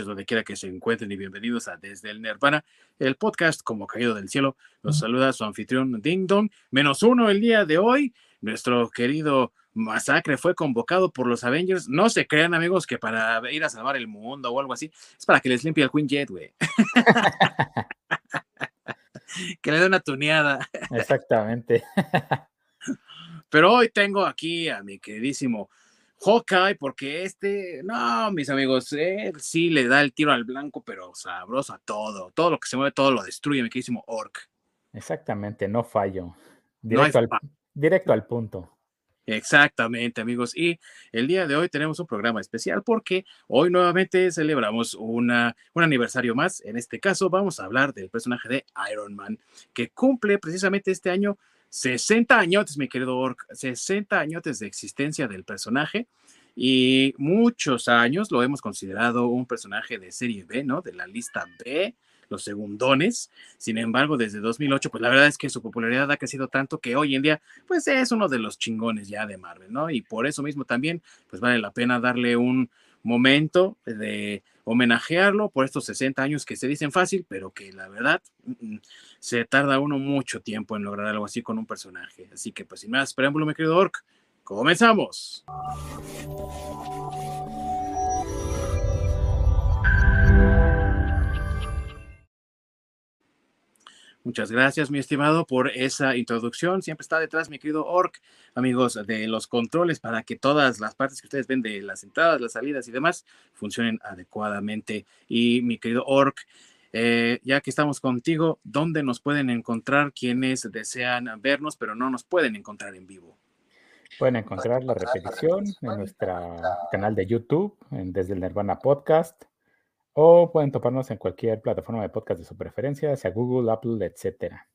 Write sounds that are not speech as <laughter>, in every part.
donde quiera que se encuentren y bienvenidos a Desde el Nirvana, el podcast como caído del cielo. Los saluda su anfitrión Ding Dong, menos uno el día de hoy. Nuestro querido Masacre fue convocado por los Avengers. No se crean, amigos, que para ir a salvar el mundo o algo así, es para que les limpie el Queen Jet, güey. <laughs> que le dé una tuneada. Exactamente. <laughs> Pero hoy tengo aquí a mi queridísimo Hawkeye, porque este, no, mis amigos, él sí le da el tiro al blanco, pero sabroso a todo. Todo lo que se mueve, todo lo destruye, mi queridísimo Orc. Exactamente, no fallo. Directo, al, directo al punto. Exactamente, amigos. Y el día de hoy tenemos un programa especial porque hoy nuevamente celebramos una, un aniversario más. En este caso vamos a hablar del personaje de Iron Man, que cumple precisamente este año 60 años, mi querido Orc, 60 años de existencia del personaje y muchos años lo hemos considerado un personaje de serie B, ¿no? De la lista B, los segundones. Sin embargo, desde 2008, pues la verdad es que su popularidad ha crecido tanto que hoy en día, pues es uno de los chingones ya de Marvel, ¿no? Y por eso mismo también, pues vale la pena darle un momento de homenajearlo por estos 60 años que se dicen fácil, pero que la verdad mm, se tarda uno mucho tiempo en lograr algo así con un personaje. Así que pues sin más preámbulo, mi querido Orc, comenzamos. Muchas gracias, mi estimado, por esa introducción. Siempre está detrás mi querido Orc, amigos de los controles, para que todas las partes que ustedes ven de las entradas, las salidas y demás funcionen adecuadamente. Y mi querido Orc, eh, ya que estamos contigo, ¿dónde nos pueden encontrar quienes desean vernos, pero no nos pueden encontrar en vivo? Pueden encontrar la repetición en nuestro canal de YouTube, en Desde el Nirvana Podcast o pueden toparnos en cualquier plataforma de podcast de su preferencia, sea Google, Apple, etcétera.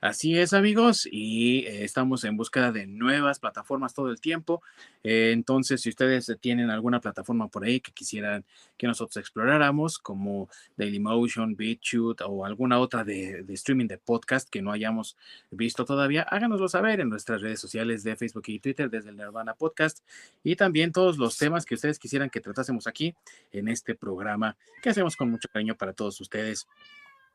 Así es, amigos, y eh, estamos en búsqueda de nuevas plataformas todo el tiempo. Eh, entonces, si ustedes tienen alguna plataforma por ahí que quisieran que nosotros exploráramos, como Dailymotion, BitChute o alguna otra de, de, streaming de podcast que no hayamos visto todavía, háganoslo saber en nuestras redes sociales de Facebook y Twitter desde el Nirvana Podcast y también todos los temas que ustedes quisieran que tratásemos aquí en este programa que hacemos con mucho cariño para todos ustedes.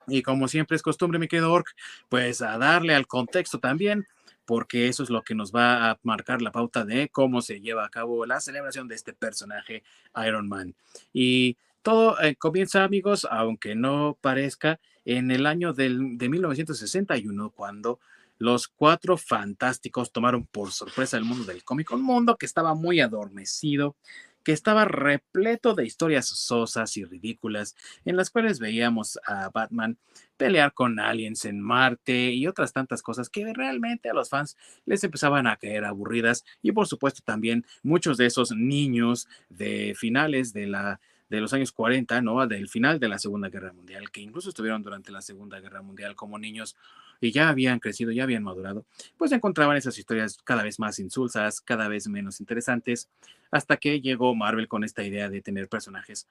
Y como siempre es costumbre, mi querido Orc, pues a darle al contexto también, porque eso es lo que nos va a marcar la pauta de cómo se lleva a cabo la celebración de este personaje Iron Man. Y todo eh, comienza, amigos, aunque no parezca, en el año de 1961, cuando los cuatro fantásticos tomaron por sorpresa el mundo del cómic, un mundo que estaba muy adormecido, que estaba repleto de historias sosas y ridículas, en las cuales veíamos a Batman pelear con aliens en Marte y otras tantas cosas que realmente a los fans les empezaban a caer aburridas. Y por supuesto también muchos de esos niños de finales de la de los años 40, ¿no? Del final de la Segunda Guerra Mundial, que incluso estuvieron durante la Segunda Guerra Mundial como niños y ya habían crecido, ya habían madurado, pues encontraban esas historias cada vez más insulsas, cada vez menos interesantes, hasta que llegó Marvel con esta idea de tener personajes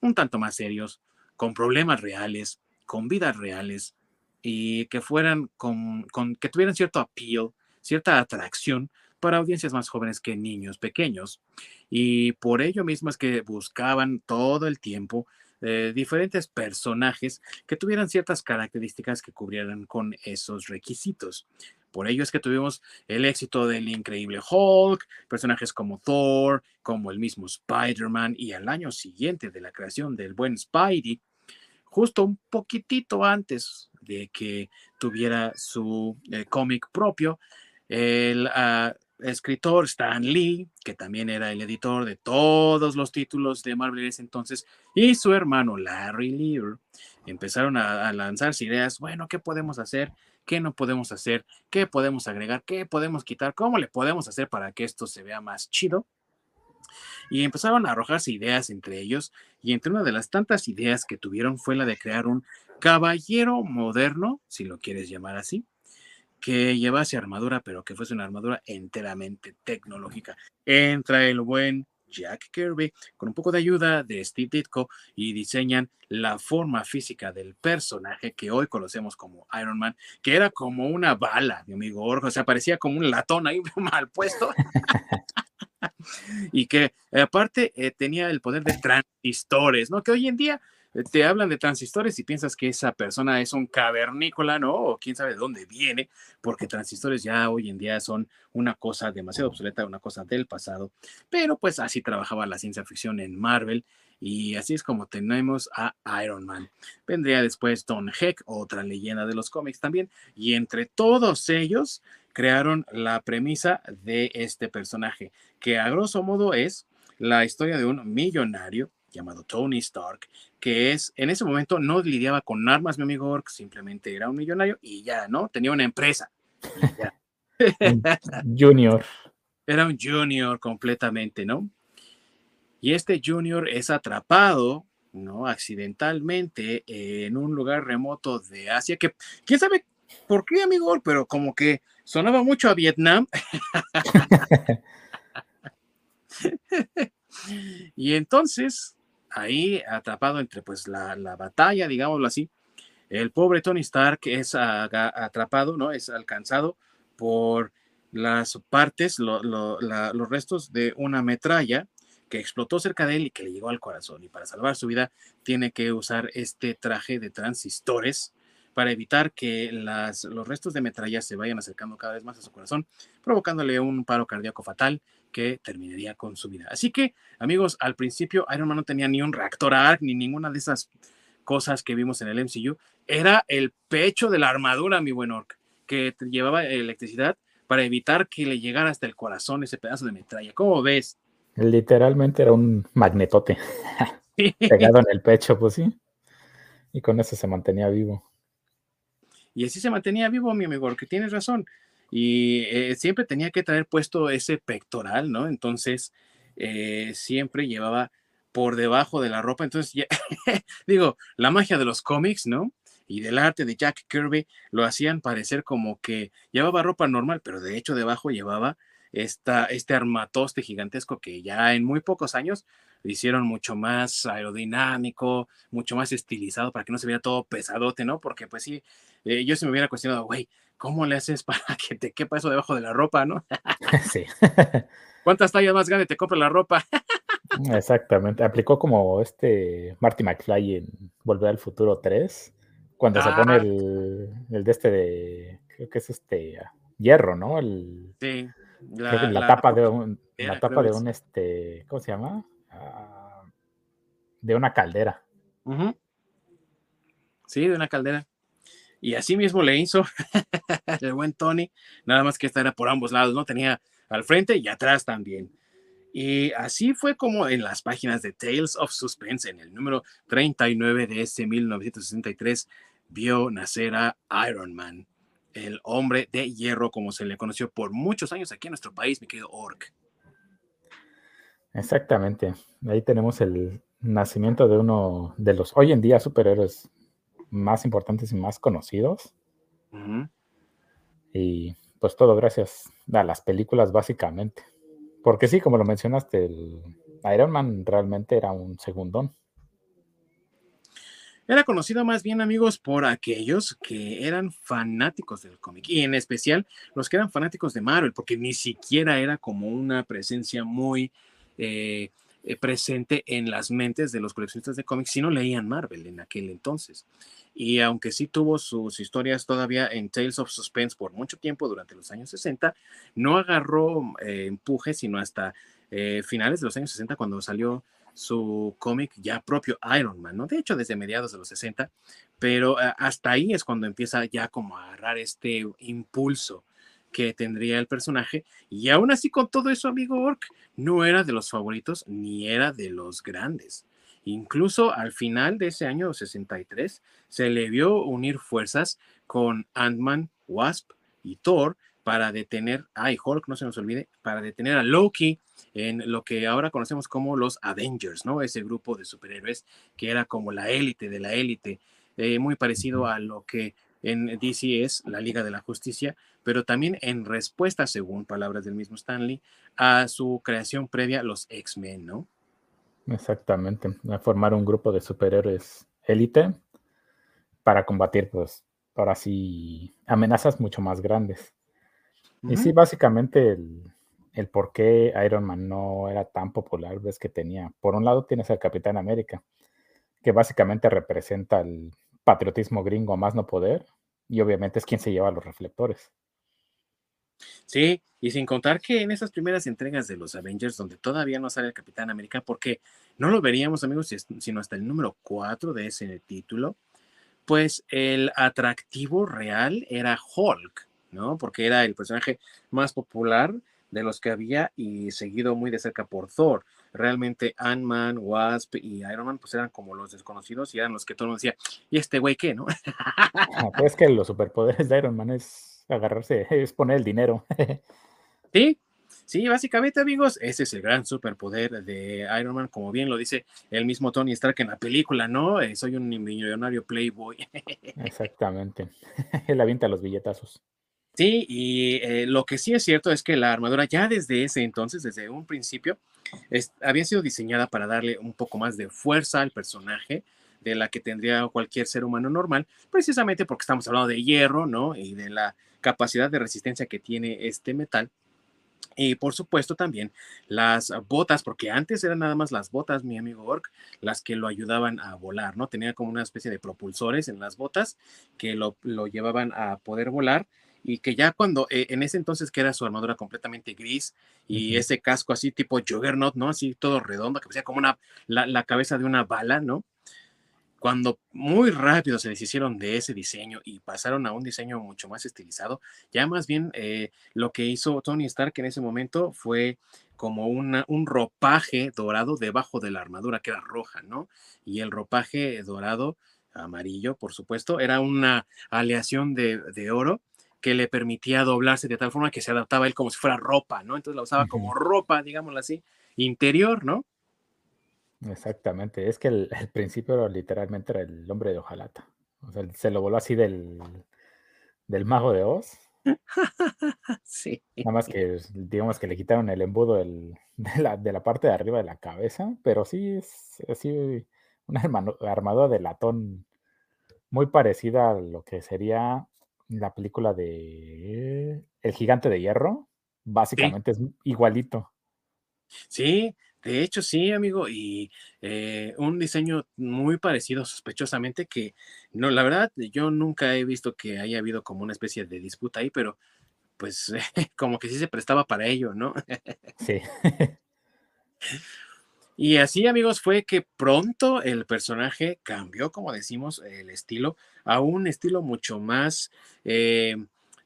un tanto más serios, con problemas reales, con vidas reales y que fueran con, con que tuvieran cierto appeal, cierta atracción para audiencias más jóvenes que niños pequeños. Y por ello mismo es que buscaban todo el tiempo eh, diferentes personajes que tuvieran ciertas características que cubrieran con esos requisitos. Por ello es que tuvimos el éxito del increíble Hulk, personajes como Thor, como el mismo Spider-Man y al año siguiente de la creación del buen Spidey, justo un poquitito antes de que tuviera su eh, cómic propio, el uh, escritor Stan Lee, que también era el editor de todos los títulos de Marvel en ese entonces, y su hermano Larry Lear empezaron a, a lanzarse ideas, bueno, ¿qué podemos hacer? ¿Qué no podemos hacer? ¿Qué podemos agregar? ¿Qué podemos quitar? ¿Cómo le podemos hacer para que esto se vea más chido? Y empezaron a arrojarse ideas entre ellos, y entre una de las tantas ideas que tuvieron fue la de crear un caballero moderno, si lo quieres llamar así, que llevase armadura, pero que fuese una armadura enteramente tecnológica. Entra el buen Jack Kirby con un poco de ayuda de Steve Ditko y diseñan la forma física del personaje que hoy conocemos como Iron Man, que era como una bala, mi amigo Orjo, o sea, parecía como un latón ahí <laughs> mal puesto. y que aparte eh, tenía el poder de transistores, ¿no? Que hoy en día te hablan de transistores y piensas que esa persona es un cavernícola, ¿no? O quién sabe de dónde viene, porque transistores ya hoy en día son una cosa demasiado obsoleta, una cosa del pasado. Pero pues así trabajaba la ciencia ficción en Marvel y así es como tenemos a Iron Man. Vendría después Don Heck, otra leyenda de los cómics también, y entre todos ellos crearon la premisa de este personaje, que a grosso modo es la historia de un millonario llamado Tony Stark, que es, en ese momento no lidiaba con armas, mi amigo Ork, simplemente era un millonario y ya, ¿no? Tenía una empresa. <laughs> junior. Era un junior completamente, ¿no? Y este junior es atrapado, ¿no? Accidentalmente en un lugar remoto de Asia, que quién sabe por qué, amigo, pero como que sonaba mucho a Vietnam. <laughs> <laughs> y entonces ahí atrapado entre pues la, batalla, digámoslo así, el pobre Tony Stark es atrapado, ¿no? Es alcanzado por las partes, los restos de una metralla que explotó cerca de él y que le llegó al corazón. Y para salvar su vida tiene que usar este traje de transistores para evitar que las, los restos de metralla se vayan acercando cada vez más a su corazón, provocándole un paro cardíaco fatal que terminaría con su vida. Así que, amigos, al principio Iron Man no tenía ni un reactor ARC ni ninguna de esas cosas que vimos en el MCU. Era el pecho de la armadura, mi buen Orc, que llevaba electricidad para evitar que le llegara hasta el corazón ese pedazo de metralla. ¿Cómo ves? Literalmente era un magnetote <laughs> pegado en el pecho, pues sí. Y con eso se mantenía vivo. Y así se mantenía vivo, mi amigo, que tienes razón y eh, siempre tenía que traer puesto ese pectoral, ¿no? Entonces, eh, siempre llevaba por debajo de la ropa. Entonces, <laughs> digo, la magia de los cómics, ¿no? Y del arte de Jack Kirby lo hacían parecer como que llevaba ropa normal, pero de hecho debajo llevaba esta, este armatoste gigantesco que ya en muy pocos años lo hicieron mucho más aerodinámico, mucho más estilizado para que no se viera todo pesadote, ¿no? Porque pues sí, eh, yo se me hubiera cuestionado, güey, ¿cómo le haces para <laughs> que te quepa eso debajo de la ropa, no? <laughs> sí. <laughs> ¿Cuántas tallas más grandes te compra la ropa? Exactamente. Aplicó como este Marty McFly en Volver al Futuro 3, cuando se pone ah. el, el, de este de, creo que es este hierro, ¿no? El, sí. La, tapa de un, la tapa de un este, ¿cómo se llama? Ah, de una caldera. Sí, de una caldera. Y así mismo le hizo <laughs> el buen Tony, nada más que esta era por ambos lados, ¿no? Tenía al frente y atrás también. Y así fue como en las páginas de Tales of Suspense, en el número 39 de este 1963, vio nacer a Iron Man, el hombre de hierro, como se le conoció por muchos años aquí en nuestro país, mi querido Orc. Exactamente. Ahí tenemos el nacimiento de uno de los hoy en día superhéroes más importantes y más conocidos. Y pues todo gracias a las películas básicamente. Porque sí, como lo mencionaste, el Iron Man realmente era un segundón. Era conocido más bien, amigos, por aquellos que eran fanáticos del cómic y en especial los que eran fanáticos de Marvel, porque ni siquiera era como una presencia muy eh, eh, presente en las mentes de los coleccionistas de cómics si no leían Marvel en aquel entonces. Y aunque sí tuvo sus historias todavía en Tales of Suspense por mucho tiempo durante los años 60, no agarró eh, empuje sino hasta eh, finales de los años 60 cuando salió su cómic ya propio Iron Man, ¿no? De hecho, desde mediados de los 60, pero hasta ahí es cuando empieza ya como a agarrar este impulso que tendría el personaje. Y aún así, con todo eso, amigo Orc, no era de los favoritos ni era de los grandes. Incluso al final de ese año 63 se le vio unir fuerzas con Ant-Man, Wasp y Thor para detener, ay, Hulk, no se nos olvide, para detener a Loki en lo que ahora conocemos como los Avengers, ¿no? Ese grupo de superhéroes que era como la élite de la élite, eh, muy parecido a lo que en DC es la Liga de la Justicia, pero también en respuesta, según palabras del mismo Stanley, a su creación previa, los X-Men, ¿no? Exactamente, a formar un grupo de superhéroes élite para combatir, pues, ahora sí, amenazas mucho más grandes. Y sí, básicamente el por qué Iron Man no era tan popular, ves que tenía, por un lado tienes al Capitán América, que básicamente representa el patriotismo gringo a más no poder, y obviamente es quien se lleva los reflectores. Sí, y sin contar que en esas primeras entregas de los Avengers, donde todavía no sale el Capitán América, porque no lo veríamos, amigos, sino hasta el número 4 de ese título, pues el atractivo real era Hulk, ¿no? Porque era el personaje más popular de los que había y seguido muy de cerca por Thor. Realmente Ant-Man, Wasp y Iron Man pues eran como los desconocidos y eran los que todo el mundo decía, ¿y este güey qué, no? Ah, pues que los superpoderes de Iron Man es agarrarse, <laughs> es poner el dinero. <laughs> sí, sí, básicamente amigos, ese es el gran superpoder de Iron Man, como bien lo dice el mismo Tony Stark en la película, ¿no? Eh, soy un millonario playboy. <laughs> Exactamente, él avienta los billetazos. Sí, y eh, lo que sí es cierto es que la armadura ya desde ese entonces, desde un principio, había sido diseñada para darle un poco más de fuerza al personaje de la que tendría cualquier ser humano normal, precisamente porque estamos hablando de hierro, ¿no? Y de la capacidad de resistencia que tiene este metal. Y por supuesto también las botas, porque antes eran nada más las botas, mi amigo Ork, las que lo ayudaban a volar, ¿no? Tenía como una especie de propulsores en las botas que lo, lo llevaban a poder volar y que ya cuando, eh, en ese entonces que era su armadura completamente gris y ese casco así tipo Juggernaut, ¿no? Así todo redondo, que parecía como una, la, cabeza de una bala, ¿no? Cuando muy rápido se deshicieron de ese diseño y pasaron a un diseño mucho más estilizado, ya más bien eh, lo que hizo Tony Stark en ese momento fue como una, un ropaje dorado debajo de la armadura que era roja, ¿no? Y el ropaje dorado, amarillo, por supuesto, era una aleación de, de oro que le permitía doblarse de tal forma que se adaptaba él como si fuera ropa, ¿no? Entonces la usaba como ropa, digámoslo así, interior, ¿no? Exactamente, es que el, principio literalmente era el hombre de hojalata. O sea, se lo voló así del, del mago de Oz. <laughs> sí. Nada más que, digamos que le quitaron el embudo <laughs> de, la, parte de arriba de la cabeza, pero sí es así una armadura de latón muy parecida a lo que sería la película de El Gigante de Hierro, básicamente es igualito. Sí, de hecho sí, amigo, y eh, un diseño muy parecido sospechosamente que, no, la verdad, yo nunca he visto que haya habido como una especie de disputa ahí, pero pues <laughs> como que sí se prestaba para ello, ¿no? sí. <laughs> <laughs> Y así, amigos, fue que pronto el personaje cambió, como decimos, el estilo a un estilo mucho más eh,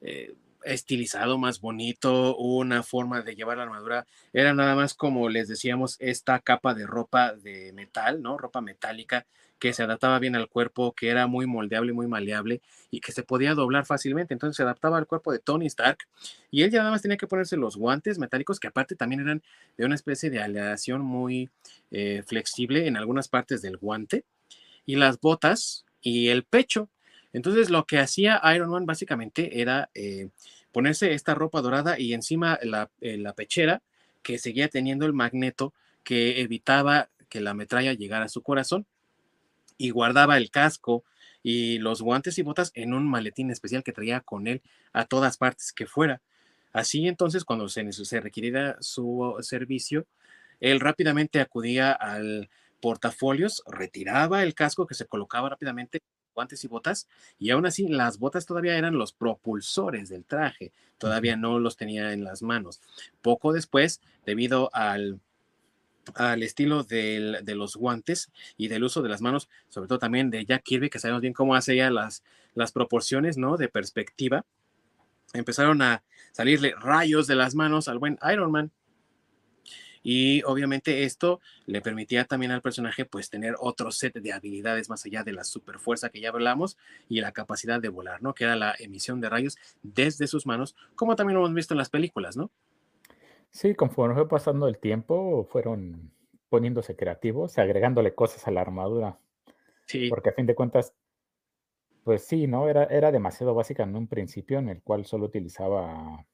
eh, estilizado, más bonito, una forma de llevar la armadura. Era nada más como les decíamos, esta capa de ropa de metal, ¿no? Ropa metálica que se adaptaba bien al cuerpo, que era muy moldeable, muy maleable y que se podía doblar fácilmente. Entonces se adaptaba al cuerpo de Tony Stark y él ya nada más tenía que ponerse los guantes metálicos que aparte también eran de una especie de aleación muy eh, flexible en algunas partes del guante y las botas y el pecho. Entonces lo que hacía Iron Man básicamente era eh, ponerse esta ropa dorada y encima la, eh, la pechera que seguía teniendo el magneto que evitaba que la metralla llegara a su corazón y guardaba el casco y los guantes y botas en un maletín especial que traía con él a todas partes que fuera. Así entonces, cuando se, se su servicio, él rápidamente acudía al portafolios, retiraba el casco que se colocaba rápidamente, guantes y botas, y aún así las botas todavía eran los propulsores del traje, todavía no los tenía en las manos. Poco después, debido al al estilo de los guantes y del uso de las manos, sobre todo también de Jack Kirby, que sabemos bien cómo hace ya las, las proporciones, ¿no? De perspectiva. Empezaron a salirle rayos de las manos al buen Iron Man. Y obviamente esto le permitía también al personaje pues tener otro set de habilidades más allá de la super fuerza que ya hablamos y la capacidad de volar, ¿no? Que era la emisión de rayos desde sus manos, como también lo hemos visto en las películas, ¿no? Sí, conforme fue pasando el tiempo, fueron poniéndose creativos, agregándole cosas a la armadura. Sí. Porque a fin de cuentas, pues sí, ¿no? Era, era demasiado básica en un principio en el cual solo utilizaba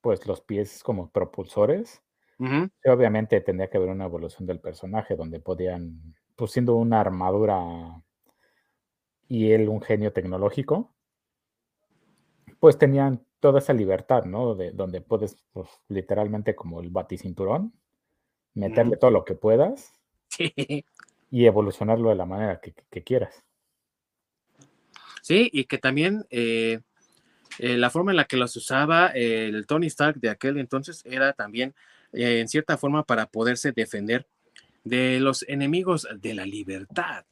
pues los pies como propulsores. Y obviamente tendría que haber una evolución del personaje donde podían, pues siendo una armadura y él un genio tecnológico, pues tenían toda esa libertad, ¿no? De donde puedes, pues, literalmente como el baticinturón, meterle todo lo que puedas y evolucionarlo de la manera que, quieras. Sí, y que también eh, eh, la forma en la que los usaba el Tony Stark de aquel entonces era también eh, en cierta forma para poderse defender de los enemigos de la libertad,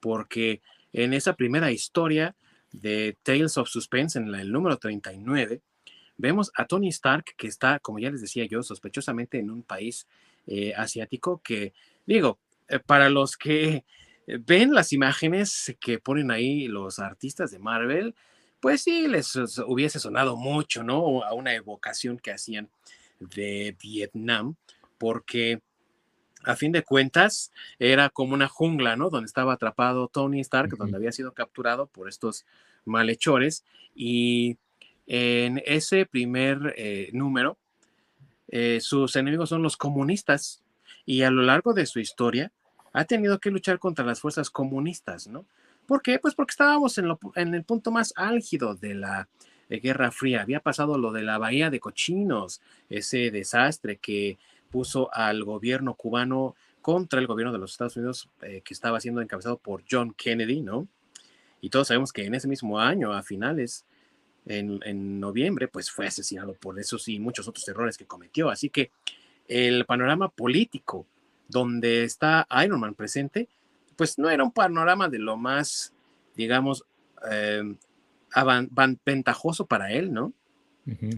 porque en esa primera historia de Tales of Suspense, en el número 39, vemos a Tony Stark que está, como ya les decía yo, sospechosamente en un país eh, asiático que, digo, eh, para los que ven las imágenes que ponen ahí los artistas de Marvel, pues sí, les hubiese sonado mucho, ¿no? A una evocación que hacían de Vietnam, porque a fin de cuentas, era como una jungla, ¿no? Donde estaba atrapado Tony Stark, donde había sido capturado por estos malhechores. Y en ese primer eh, número, eh, sus enemigos son los comunistas. Y a lo largo de su historia, ha tenido que luchar contra las fuerzas comunistas, ¿no? ¿Por qué? Pues porque estábamos en, en el punto más álgido de la eh, Guerra Fría. Había pasado lo de la Bahía de Cochinos, ese desastre que puso al gobierno cubano contra el gobierno de los Estados Unidos eh, que estaba siendo encabezado por John Kennedy, ¿no? Y todos sabemos que en ese mismo año, a finales, en, noviembre, pues fue asesinado por esos y muchos otros errores que cometió. Así que el panorama político donde está Iron Man presente, pues no era un panorama de lo más, digamos, eh, ventajoso para él, ¿no?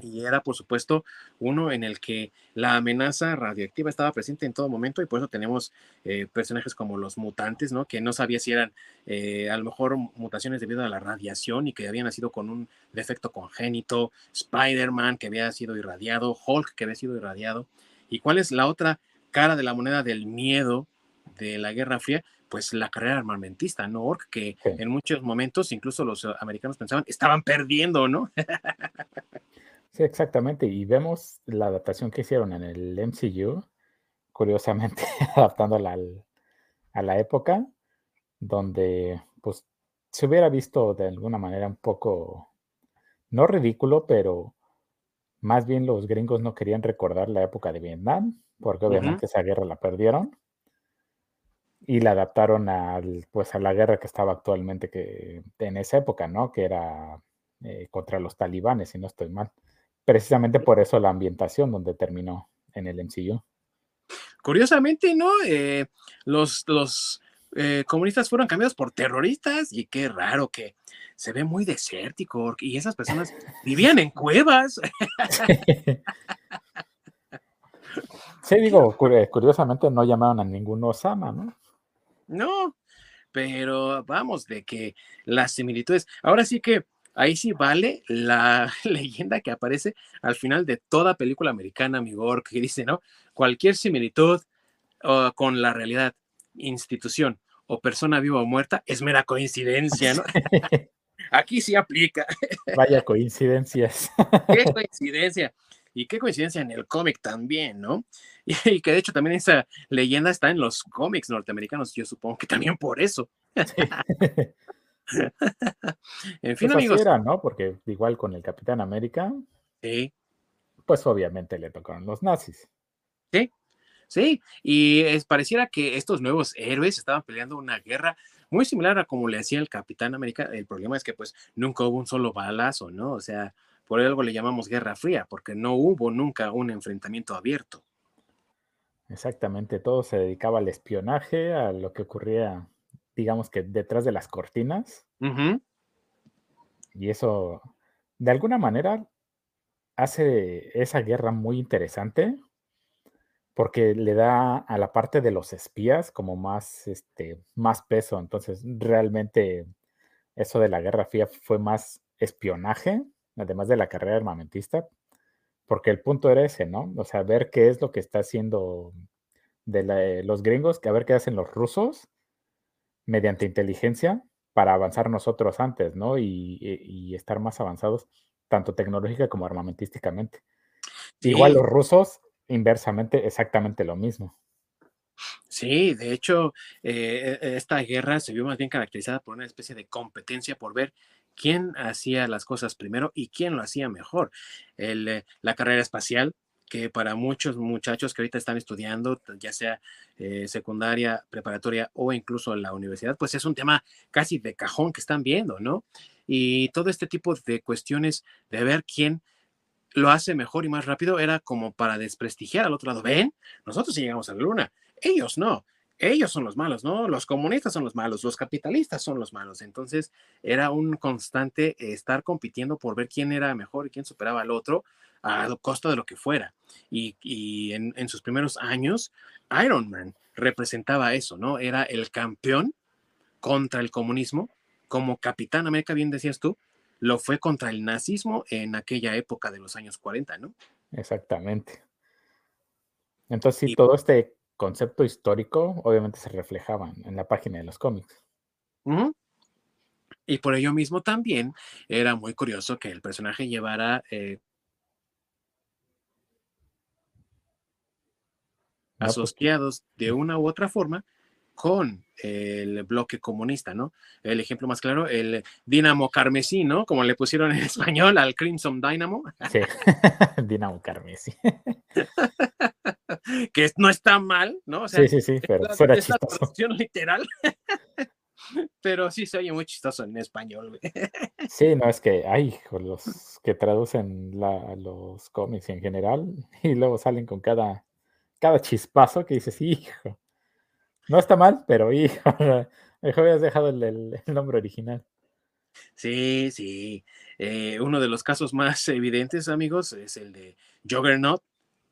Y era, por supuesto, uno en el que la amenaza radioactiva estaba presente en todo momento y por eso tenemos eh, personajes como los mutantes, ¿no? Que no sabía si eran eh, a lo mejor mutaciones debido a la radiación y que habían nacido con un defecto congénito, Spider-Man que había sido irradiado, Hulk que había sido irradiado. ¿Y cuál es la otra cara de la moneda del miedo de la Guerra Fría? Pues la carrera armamentista, ¿no? Ork, que en muchos momentos incluso los americanos pensaban estaban perdiendo, ¿no? <laughs> Sí, exactamente. Y vemos la adaptación que hicieron en el MCU, curiosamente <laughs> adaptándola a la época, donde pues se hubiera visto de alguna manera un poco, no ridículo, pero más bien los gringos no querían recordar la época de Vietnam, porque obviamente esa guerra la perdieron. Y la adaptaron al, pues, a la guerra que estaba actualmente que, en esa época, ¿no? Que era eh, contra los talibanes, si no estoy mal precisamente por eso la ambientación donde terminó en el MCU. Curiosamente, ¿no? Eh, los los eh, comunistas fueron cambiados por terroristas y qué raro que se ve muy desértico y esas personas vivían en cuevas. <laughs> Sí, digo, curiosamente no llamaron a ningún Osama, ¿no? No, pero vamos, de que las similitudes. Ahora sí que ahí sí vale la <laughs> leyenda que aparece al final de toda película americana, mi que dice, ¿no? Cualquier similitud con la realidad, institución o persona viva o muerta es mera coincidencia, ¿no? <laughs> Aquí sí aplica. Vaya coincidencias. Qué <laughs> coincidencia. Y qué coincidencia en el cómic también, ¿no? <laughs> Y, que de hecho también esa leyenda está en los cómics norteamericanos, yo supongo que también por eso. <laughs> en fin, pues amigos. Era, ¿no? Porque igual con el Capitán América. Sí. Pues obviamente le tocaron los nazis. Sí, sí. Y es, pareciera que estos nuevos héroes estaban peleando una guerra muy similar a como le hacía el Capitán América. El problema es que pues nunca hubo un solo balazo, ¿no? O sea, por algo le llamamos Guerra Fría, porque no hubo nunca un enfrentamiento abierto. Exactamente, todo se dedicaba al espionaje, a lo que ocurría digamos que detrás de las cortinas. Y eso, de alguna manera, hace esa guerra muy interesante porque le da a la parte de los espías como más, este, más peso. Entonces, realmente eso de la Guerra Fría fue más espionaje, además de la carrera armamentista, porque el punto era ese, ¿no? O sea, ver qué es lo que está haciendo de los gringos, que a ver qué hacen los rusos mediante inteligencia para avanzar nosotros antes, ¿no? Y, estar más avanzados, tanto tecnológica como armamentísticamente. Igual los rusos, inversamente, exactamente lo mismo. Sí, de hecho, eh, e, esta guerra se vio más bien caracterizada por una especie de competencia por ver quién hacía las cosas primero y quién lo hacía mejor. El, la carrera espacial, que para muchos muchachos que ahorita están estudiando, ya sea eh, secundaria, preparatoria o incluso la universidad, pues es un tema casi de cajón que están viendo, ¿no? Y todo este tipo de cuestiones de ver quién lo hace mejor y más rápido era como para desprestigiar al otro lado. Ven, nosotros sí llegamos a la luna, ellos no ellos son los malos, ¿no? Los comunistas son los malos, los capitalistas son los malos. Entonces era un constante estar compitiendo por ver quién era mejor y quién superaba al otro a costa de lo que fuera. Y, en, sus primeros años, Iron Man representaba eso, ¿no? Era el campeón contra el comunismo, como Capitán América, bien decías tú, lo fue contra el nazismo en aquella época de los años 40, ¿no? Exactamente. Entonces, sí, todo este concepto histórico obviamente se reflejaban en la página de los cómics. Y por ello mismo también era muy curioso que el personaje llevara eh, pues asociados de una u otra forma con el bloque comunista, ¿no? El ejemplo más claro, el Dinamo Carmesí, ¿no? Como le pusieron en <laughs> español al Crimson Dynamo. Sí, <laughs> Dinamo Carmesí. <laughs> <laughs> que no está mal, ¿no? sí, sí, sí, pero fuera es la traducción literal. <laughs> pero sí se oye muy chistoso en español, güey. <laughs> Sí, no, es que hay los que traducen los cómics en general y luego salen con cada, cada chispazo que dices, hijo. No está mal, pero hijo, mejor habías dejado el, nombre original. Sí, sí. Eh, uno de los casos más evidentes, amigos, es el de Juggernaut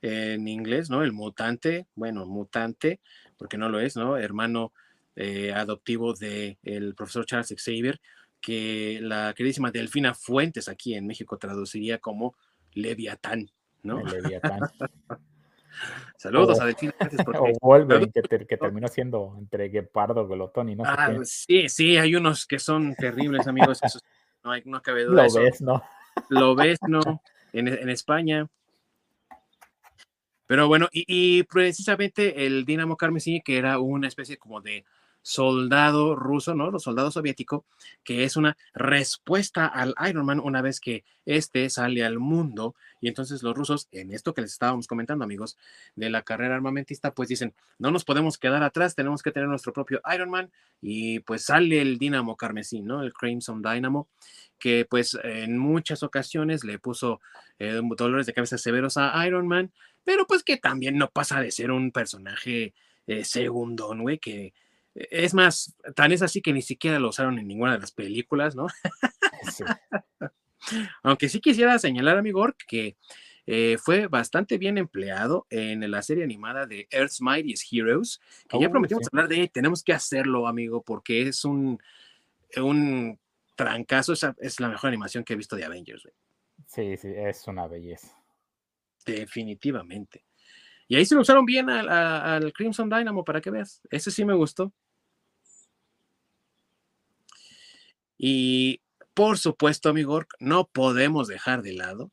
en inglés, ¿no? El mutante, bueno, mutante, porque no lo es, ¿no? Hermano eh, adoptivo del el profesor Charles Xavier, que la queridísima Delfina Fuentes aquí en México traduciría como Leviatán, ¿no? Leviatán. <laughs> Saludos a Delfina Fuentes. <laughs> o Wolverine, que, terminó siendo entre Guepardo, Glotón y no sé ah, qué. Sí, sí, hay unos que son terribles, amigos. no, hay, no cabe <laughs> duda. Lo ves, ¿no? Lo ves, ¿no? En, en España. Pero bueno, y, precisamente el Dinamo Carmesí, que era una especie como de soldado ruso, ¿no? Los soldados soviético, que es una respuesta al Iron Man una vez que este sale al mundo. Y entonces los rusos, en esto que les estábamos comentando, amigos, de la carrera armamentista, pues dicen, no nos podemos quedar atrás, tenemos que tener nuestro propio Iron Man. Y pues sale el Dinamo Carmesí, ¿no? El Crimson Dynamo, que pues en muchas ocasiones le puso eh, dolores de cabeza severos a Iron Man pero pues que también no pasa de ser un personaje eh, segundón, güey, que eh, es más, tan es así que ni siquiera lo usaron en ninguna de las películas, ¿no? <laughs> Aunque sí quisiera señalar, amigo, que eh, fue bastante bien empleado en la serie animada de Earth's Mightiest Heroes, que ya oh, prometimos hablar de ella, tenemos que hacerlo, amigo, porque es un, un trancazo, es, es la mejor animación que he visto de Avengers, güey. Sí, sí, es una belleza. Definitivamente. Y ahí se lo usaron bien al, Crimson Dynamo para que veas. Ese sí me gustó. Y por supuesto, amigo, no podemos dejar de lado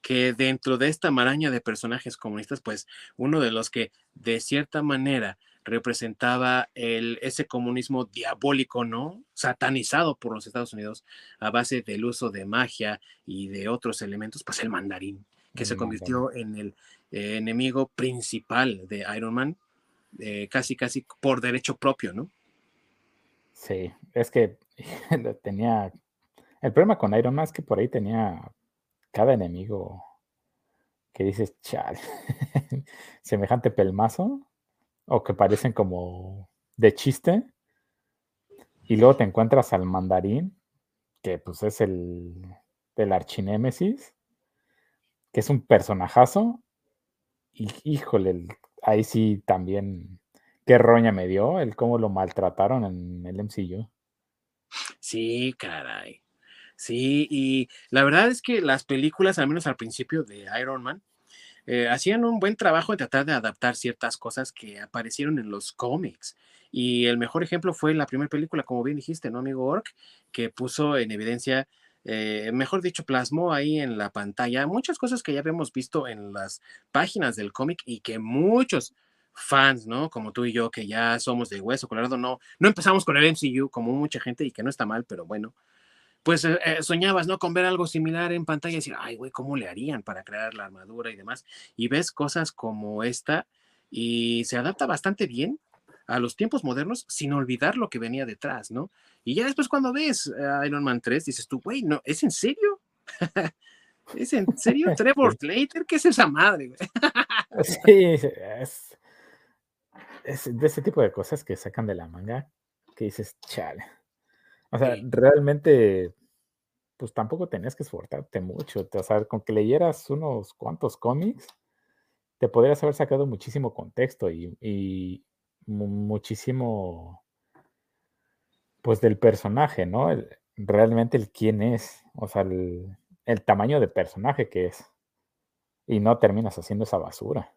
que dentro de esta maraña de personajes comunistas, pues uno de los que de cierta manera representaba el, ese comunismo diabólico, ¿no? Satanizado por los Estados Unidos a base del uso de magia y de otros elementos, pues el mandarín que se convirtió en el eh, enemigo principal de Iron Man, eh, casi, casi por derecho propio, ¿no? Sí, es que <laughs> tenía. El problema con Iron Man es que por ahí tenía cada enemigo que dices, chal, <laughs> semejante pelmazo, o que parecen como de chiste, y luego te encuentras al mandarín, que pues es el del archinémesis, que es un personajazo. Y híjole, ahí sí también, qué roña me dio el cómo lo maltrataron en el MCU. Sí, caray. Sí, y la verdad es que las películas, al menos al principio de Iron Man, eh, hacían un buen trabajo de tratar de adaptar ciertas cosas que aparecieron en los cómics. Y el mejor ejemplo fue la primera película, como bien dijiste, ¿no, amigo Ork? Que puso en evidencia eh, mejor dicho, plasmó ahí en la pantalla muchas cosas que ya habíamos visto en las páginas del cómic y que muchos fans, ¿no? Como tú y yo, que ya somos de hueso colorado, no, no empezamos con el MCU como mucha gente y que no está mal, pero bueno, pues eh, eh, soñabas, ¿no? Con ver algo similar en pantalla y decir, ay, güey, ¿cómo le harían para crear la armadura y demás? Y ves cosas como esta y se adapta bastante bien a los tiempos modernos sin olvidar lo que venía detrás, ¿no? Y ya después cuando ves Iron Man 3 dices tú, güey, no, ¿es en serio? <laughs> ¿Es en serio <laughs> Trevor Slater? ¿Qué es esa madre? <laughs> sí, es, es, de ese tipo de cosas que sacan de la manga que dices, chale. O sea, realmente, pues tampoco tenías que esforzarte mucho. O sea, con que leyeras unos cuantos cómics, te podrías haber sacado muchísimo contexto y, muchísimo, pues del personaje, ¿no? realmente el quién es, o sea, el, el tamaño de personaje que es. Y no terminas haciendo esa basura.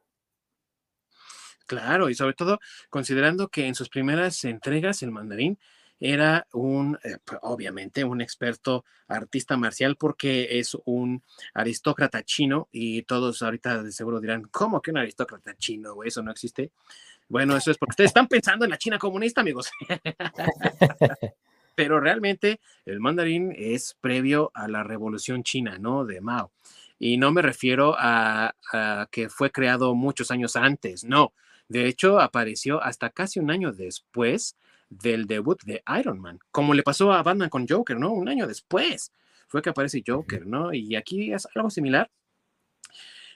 Claro, y sobre todo considerando que en sus primeras entregas el mandarín era un, eh, obviamente, un experto artista marcial porque es un aristócrata chino y todos ahorita de seguro dirán, ¿cómo que un aristócrata chino? Eso no existe. Bueno, eso es porque ustedes están pensando en la China comunista, amigos. <laughs> Pero realmente el mandarín es previo a la revolución china, ¿no? De Mao. Y no me refiero a, a que fue creado muchos años antes, no. De hecho, apareció hasta casi un año después del debut de Iron Man, como le pasó a Batman con Joker, ¿no? Un año después fue que aparece Joker, ¿no? Y aquí es algo similar.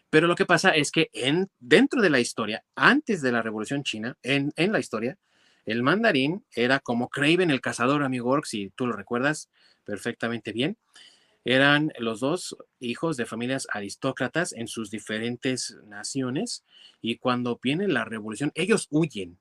Pero lo que pasa es que en, dentro de la historia, antes de la Revolución China, en, en la historia, el mandarín era como Craven el cazador, amigo Orc, si tú lo recuerdas perfectamente bien. Eran los dos hijos de familias aristócratas en sus diferentes naciones y cuando viene la revolución, ellos huyen,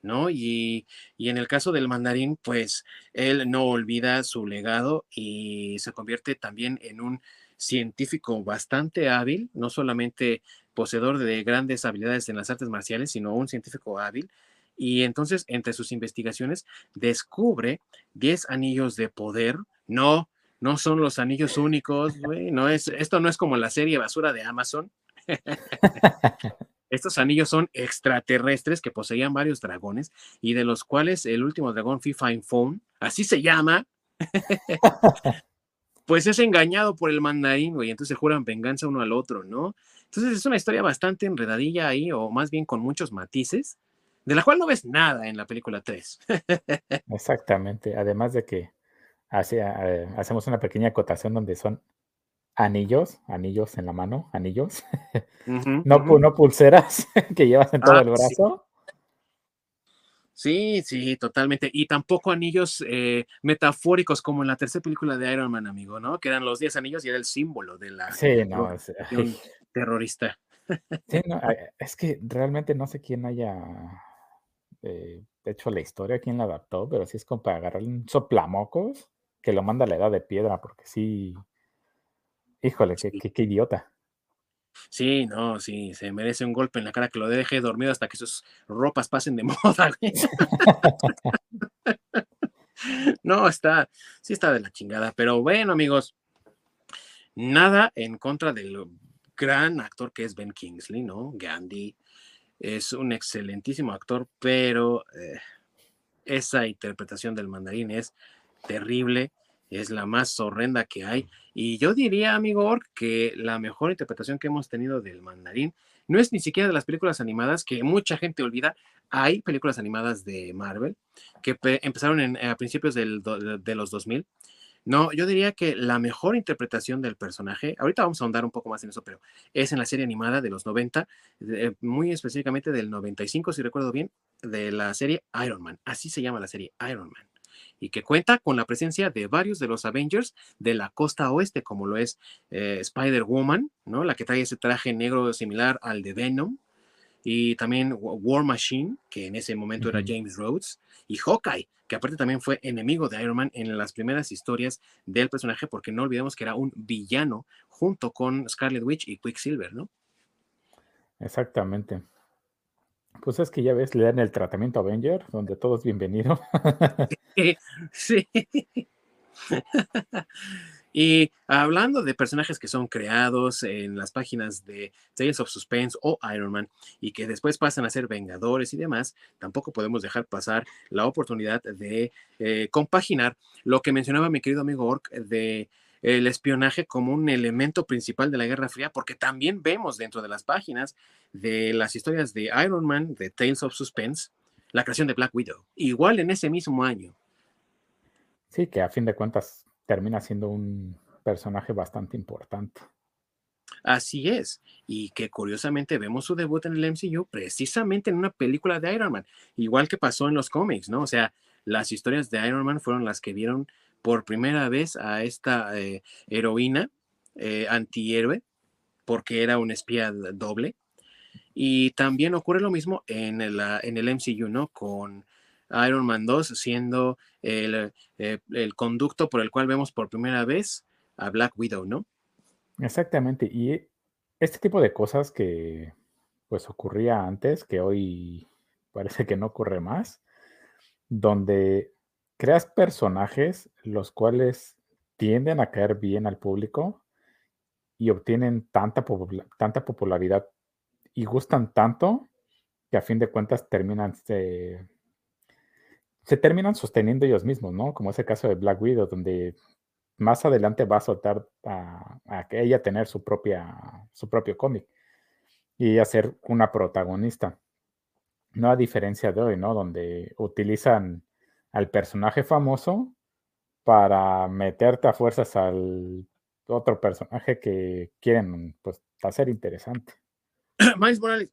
¿no? Y, en el caso del mandarín, pues él no olvida su legado y se convierte también en un científico bastante hábil, no solamente poseedor de grandes habilidades en las artes marciales, sino un científico hábil. Y entonces, entre sus investigaciones, descubre 10 anillos de poder. No, no son los anillos únicos. No es, esto no es como la serie basura de Amazon. <laughs> Estos anillos son extraterrestres que poseían varios dragones y de los cuales el último dragón, FIFA Phone, así se llama, <laughs> pues es engañado por el mandarín, güey, entonces juran venganza uno al otro, ¿no? Entonces es una historia bastante enredadilla ahí, o más bien con muchos matices, de la cual no ves nada en la película 3. <laughs> Exactamente, además de que eh, hacemos una pequeña acotación donde son anillos, anillos en la mano, anillos, <laughs> no, pulseras <laughs> que llevas en todo ah, el brazo. Sí. Sí. totalmente. Y tampoco anillos eh, metafóricos como en la tercera película de Iron Man, amigo, ¿no? Que eran los 10 anillos y era el símbolo de la sí, no, terrorista. Sí, no, es que realmente no sé quién haya eh, hecho la historia, quién la adaptó, pero sí es como para agarrar un soplamocos que lo manda a la edad de piedra, porque sí, Híjole, qué, idiota. Sí, no, sí, se merece un golpe en la cara que lo deje dormido hasta que sus ropas pasen de <laughs> moda, no, está, sí está de la chingada, pero bueno, amigos, nada en contra del gran actor que es Ben Kingsley, ¿no? Gandhi es un excelentísimo actor, pero eh, esa interpretación del mandarín es terrible es la más horrenda que hay. Y yo diría, amigo Ork, que la mejor interpretación que hemos tenido del mandarín no es ni siquiera de las películas animadas, que mucha gente olvida. Hay películas animadas de Marvel que empezaron a principios del, de los 2000. No, yo diría que la mejor interpretación del personaje, ahorita vamos a ahondar un poco más en eso, pero es en la serie animada de los 90, muy específicamente del 95, si recuerdo bien, de la serie Iron Man. Así se llama la serie Iron Man y que cuenta con la presencia de varios de los Avengers de la costa oeste, como lo es eh, Spider-Woman, ¿no? La que trae ese traje negro similar al de Venom, y también War Machine, que en ese momento era James Rhodes, y Hawkeye, que aparte también fue enemigo de Iron Man en las primeras historias del personaje, porque no olvidemos que era un villano junto con Scarlet Witch y Quicksilver, ¿no? Exactamente. Pues es que ya ves, le dan el tratamiento Avenger, donde todo es bienvenido. <laughs> sí. <laughs> Y hablando de personajes que son creados en las páginas de Tales of Suspense o Iron Man y que después pasan a ser Vengadores y demás, tampoco podemos dejar pasar la oportunidad de eh, compaginar lo que mencionaba mi querido amigo Ork de el espionaje como un elemento principal de la Guerra Fría, porque también vemos dentro de las páginas de las historias de Iron Man, de Tales of Suspense, la creación de Black Widow, igual en ese mismo año. Sí, que a fin de cuentas termina siendo un personaje bastante importante. Así es, y que curiosamente vemos su debut en el MCU precisamente en una película de Iron Man, igual que pasó en los cómics, ¿no? O sea, las historias de Iron Man fueron las que vieron por primera vez a esta eh, heroína eh, antihéroe, porque era un espía doble. Y también ocurre lo mismo en el, en el MCU, ¿no? Con Iron Man 2 siendo el, eh, el, conducto por el cual vemos por primera vez a Black Widow, ¿no? Exactamente. Y este tipo de cosas que pues ocurría antes, que hoy parece que no ocurre más, donde creas personajes los cuales tienden a caer bien al público y obtienen tanta, tanta popularidad y gustan tanto que a fin de cuentas terminan se terminan sosteniendo ellos mismos, ¿no? Como ese caso de Black Widow, donde más adelante va a soltar a, que ella tener su propia, su propio cómic y a ser una protagonista. No a diferencia de hoy, ¿no? Donde utilizan al personaje famoso para meterte a fuerzas al otro personaje que quieren, pues, hacer interesante. <clears throat> Miles Morales.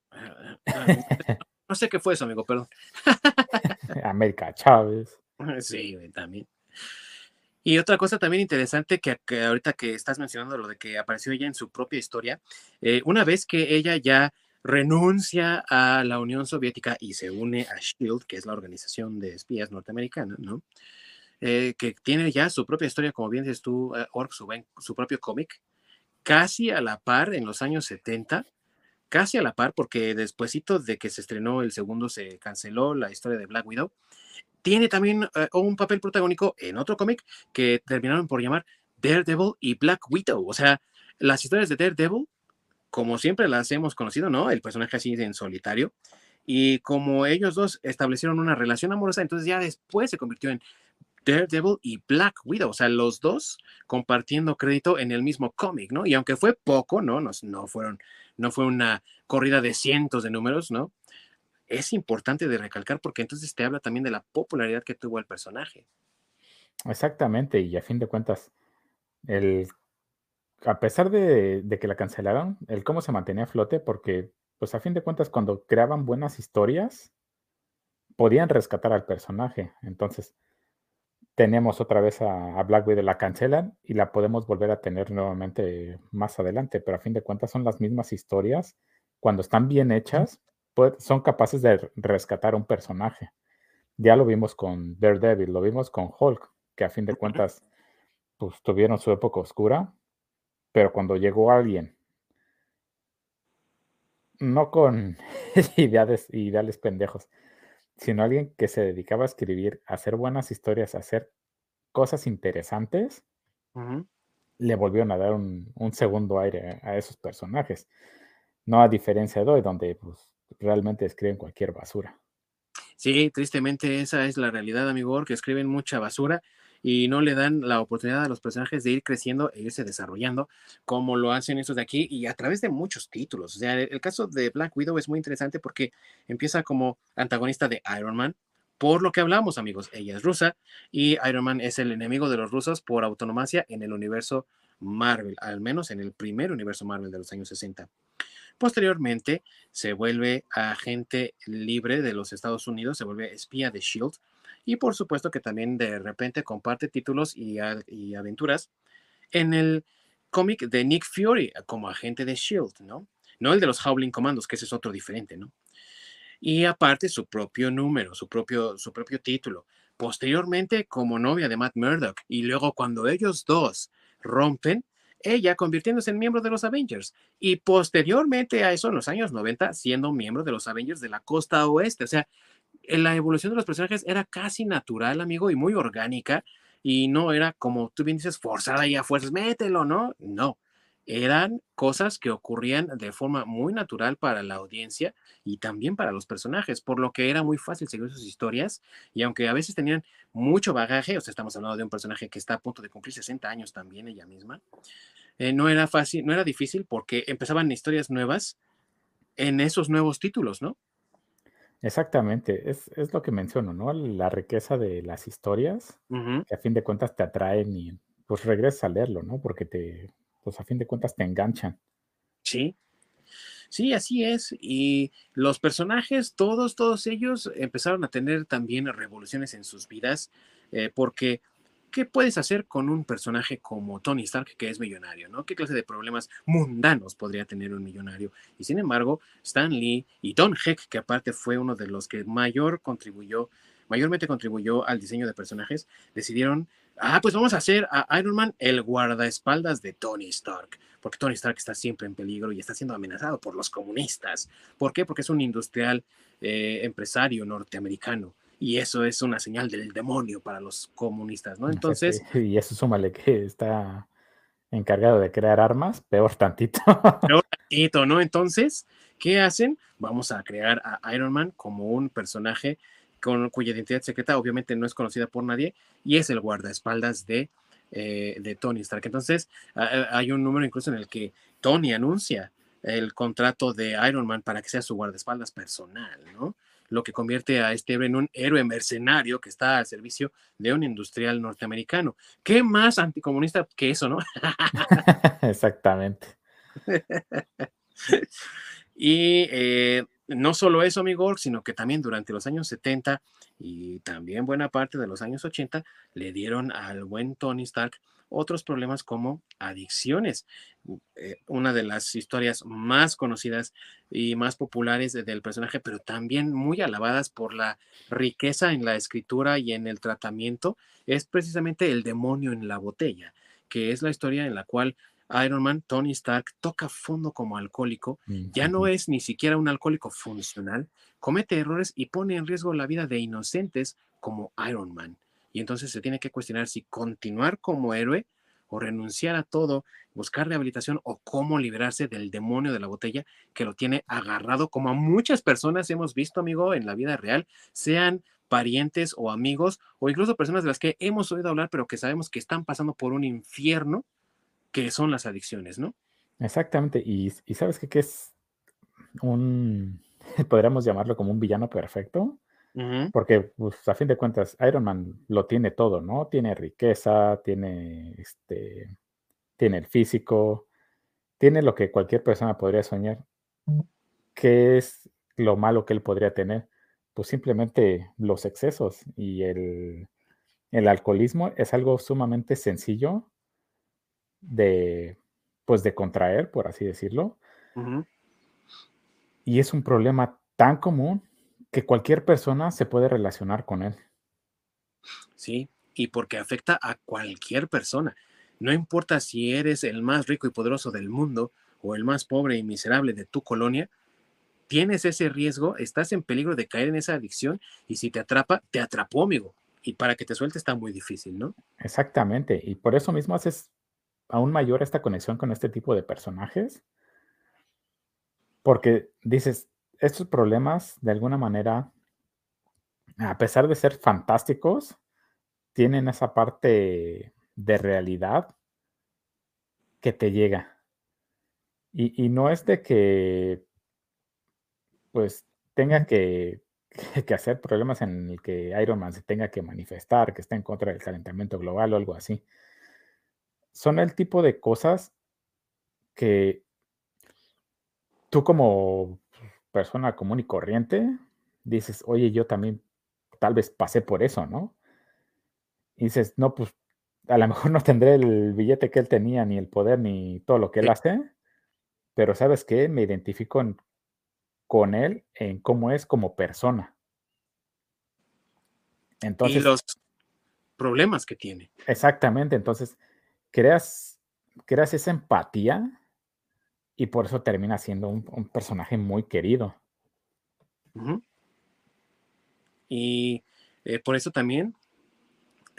No sé qué fue eso, amigo, perdón. <laughs> América Chávez. <laughs> Sí, también. Y otra cosa también interesante que, ahorita que estás mencionando lo de que apareció ella en su propia historia, eh, una vez que ella ya renuncia a la Unión Soviética y se une a SHIELD, que es la organización de espías norteamericana, ¿no? Eh, que tiene ya su propia historia, como bien dices tú, uh, Ork, su, su propio cómic, casi a la par en los años 70 casi a la par, porque despuesito de que se estrenó el segundo se canceló la historia de Black Widow. Tiene también eh, un papel protagónico en otro cómic que terminaron por llamar Daredevil y Black Widow. O sea, las historias de Daredevil, como siempre las hemos conocido, ¿no? El personaje así en solitario. Y como ellos dos establecieron una relación amorosa, entonces ya después se convirtió en Daredevil y Black Widow, o sea, los dos compartiendo crédito en el mismo cómic, ¿no? Y aunque fue poco, ¿no? No, fueron, no fue una corrida de cientos de números, ¿no? Es importante de recalcar porque entonces te habla también de la popularidad que tuvo el personaje. Exactamente, y a fin de cuentas, el, a pesar de, de que la cancelaron, el cómo se mantenía a flote, porque, pues a fin de cuentas, cuando creaban buenas historias, podían rescatar al personaje. Entonces, tenemos otra vez a, Black Widow, la cancelan y la podemos volver a tener nuevamente más adelante, pero a fin de cuentas son las mismas historias. Cuando están bien hechas, son capaces de rescatar un personaje. Ya lo vimos con Daredevil, lo vimos con Hulk, que a fin de cuentas pues, tuvieron su época oscura, pero cuando llegó alguien, no con <laughs> ideales, ideales pendejos, sino alguien que se dedicaba a escribir, a hacer buenas historias, a hacer cosas interesantes, le volvieron a dar un, segundo aire a, esos personajes. No a diferencia de hoy, donde pues, realmente escriben cualquier basura. Sí, tristemente esa es la realidad, amigo, que escriben mucha basura y no le dan la oportunidad a los personajes de ir creciendo e irse desarrollando como lo hacen estos de aquí y a través de muchos títulos. O sea, el, caso de Black Widow es muy interesante porque empieza como antagonista de Iron Man, por lo que hablamos, amigos. Ella es rusa y Iron Man es el enemigo de los rusos por autonomacia en el universo Marvel, al menos en el primer universo Marvel de los años 60. Posteriormente se vuelve agente libre de los Estados Unidos, se vuelve espía de Shield y por supuesto que también de repente comparte títulos y, aventuras en el cómic de Nick Fury como agente de Shield, ¿no? No el de los Howling Commandos, que ese es otro diferente, ¿no? Y aparte su propio número, su propio, su propio título. Posteriormente como novia de Matt Murdock y luego cuando ellos dos rompen, ella convirtiéndose en miembro de los Avengers y posteriormente a eso en los años 90 siendo miembro de los Avengers de la costa oeste. O sea, la evolución de los personajes era casi natural, amigo, y muy orgánica. y no era como tú bien dices, forzada y a fuerzas, mételo, ¿no? No, eran cosas que ocurrían de forma muy natural para la audiencia y también para los personajes, por lo que era muy fácil seguir sus historias y aunque a veces tenían mucho bagaje, o sea, estamos hablando de un personaje que está a punto de cumplir 60 años también ella misma, eh, no era fácil, no era difícil porque empezaban historias nuevas en esos nuevos títulos, ¿no? Exactamente, es, es lo que menciono, ¿no? La riqueza de las historias, que a fin de cuentas te atraen y pues regresas a leerlo, ¿no? Porque te, pues a fin de cuentas te enganchan. Sí, sí, así es. Y los personajes, todos, todos ellos empezaron a tener también revoluciones en sus vidas, eh, porque ¿qué puedes hacer con un personaje como Tony Stark que es millonario? ¿no? ¿Qué clase de problemas mundanos podría tener un millonario? Y sin embargo, Stan Lee y Don Heck, que aparte fue uno de los que mayor contribuyó, mayormente contribuyó al diseño de personajes, decidieron, ah, pues vamos a hacer a Iron Man el guardaespaldas de Tony Stark, porque Tony Stark está siempre en peligro y está siendo amenazado por los comunistas. ¿Por qué? Porque es un industrial eh, empresario norteamericano y eso es una señal del demonio para los comunistas, ¿no? Entonces... <laughs> Y eso súmale que está encargado de crear armas, peor tantito. Peor <laughs> tantito, ¿no? Entonces, ¿qué hacen? Vamos a crear a Iron Man como un personaje con, cuya identidad secreta obviamente no es conocida por nadie y es el guardaespaldas de, eh, de Tony Stark. Entonces, hay un número incluso en el que Tony anuncia el contrato de Iron Man para que sea su guardaespaldas personal, ¿no? Lo que convierte a este héroe en un héroe mercenario que está al servicio de un industrial norteamericano. ¿Qué más anticomunista que eso, no? <laughs> Exactamente. <laughs> y eh, no solo eso, amigo, sino que también durante los años 70 y también buena parte de los años 80 le dieron al buen Tony Stark otros problemas como adicciones. Eh, una de las historias más conocidas y más populares del personaje, pero también muy alabadas por la riqueza en la escritura y en el tratamiento, es precisamente El demonio en la botella, que es la historia en la cual Iron Man, Tony Stark, toca fondo como alcohólico, ya no es ni siquiera un alcohólico funcional, comete errores y pone en riesgo la vida de inocentes como Iron Man. Y entonces se tiene que cuestionar si continuar como héroe o renunciar a todo, buscar rehabilitación o cómo liberarse del demonio de la botella que lo tiene agarrado, como a muchas personas hemos visto, amigo, en la vida real, sean parientes o amigos o incluso personas de las que hemos oído hablar, pero que sabemos que están pasando por un infierno que son las adicciones, ¿no? Exactamente, y, sabes qué es un, <laughs> podríamos llamarlo como un villano perfecto, porque, pues, a fin de cuentas, Iron Man lo tiene todo, ¿no? Tiene riqueza, tiene, este, tiene el físico, tiene lo que cualquier persona podría soñar. ¿Qué es lo malo que él podría tener? Pues simplemente los excesos y el, alcoholismo es algo sumamente sencillo de, pues, de contraer, por así decirlo. Y es un problema tan común que cualquier persona se puede relacionar con él. Sí, y porque afecta a cualquier persona. No importa si eres el más rico y poderoso del mundo o el más pobre y miserable de tu colonia, tienes ese riesgo, estás en peligro de caer en esa adicción y si te atrapa, te atrapó, amigo. Y para que te suelte está muy difícil, ¿no? Exactamente. Y por eso mismo haces aún mayor esta conexión con este tipo de personajes. Porque dices, estos problemas, de alguna manera, a pesar de ser fantásticos, tienen esa parte de realidad que te llega. Y, no es de que, pues, tenga <laughs> que, que, hacer problemas en el que Iron Man se tenga que manifestar, que esté en contra del calentamiento global o algo así. Son el tipo de cosas que tú como persona común y corriente, dices, oye, yo también tal vez pasé por eso, ¿no? Y dices, no, pues a lo mejor no tendré el billete que él tenía, ni el poder, ni todo lo que él hace, pero ¿sabes qué? Me identifico con él en cómo es como persona. Entonces, y los problemas que tiene. Exactamente, entonces creas, creas esa empatía y por eso termina siendo un, personaje muy querido. Y eh, por eso también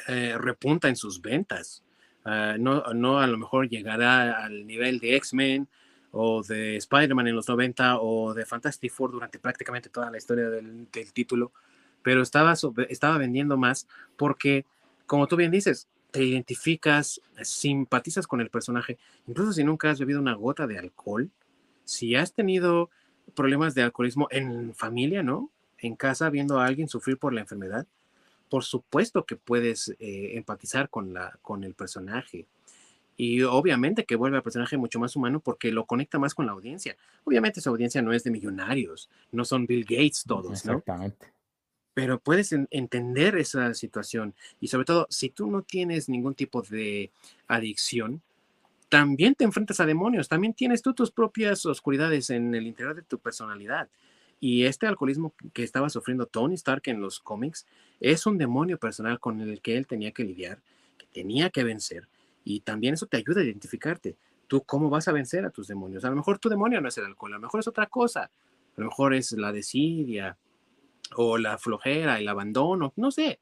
eh, repunta en sus ventas. Ah, no, no a lo mejor llegará al nivel de X-Men o de Spider-Man en los 90 o de Fantastic Four durante prácticamente toda la historia del, título, pero estaba, estaba vendiendo más porque, como tú bien dices, te identificas, simpatizas con el personaje, incluso si nunca has bebido una gota de alcohol, si has tenido problemas de alcoholismo en familia, ¿no? En casa viendo a alguien sufrir por la enfermedad, por supuesto que puedes eh, empatizar con, la, con el personaje. Y obviamente que vuelve al personaje mucho más humano porque lo conecta más con la audiencia. Obviamente esa audiencia no es de millonarios, no son Bill Gates todos, ¿no? Pero puedes entender esa situación y sobre todo si tú no tienes ningún tipo de adicción, también te enfrentas a demonios, también tienes tú tus propias oscuridades en el interior de tu personalidad. Y este alcoholismo que estaba sufriendo Tony Stark en los cómics es un demonio personal con el que él tenía que lidiar, que tenía que vencer. Y también eso te ayuda a identificarte. Tú cómo vas a vencer a tus demonios. A lo mejor tu demonio no es el alcohol, a lo mejor es otra cosa. A lo mejor es la desidia o la flojera, el abandono, no sé.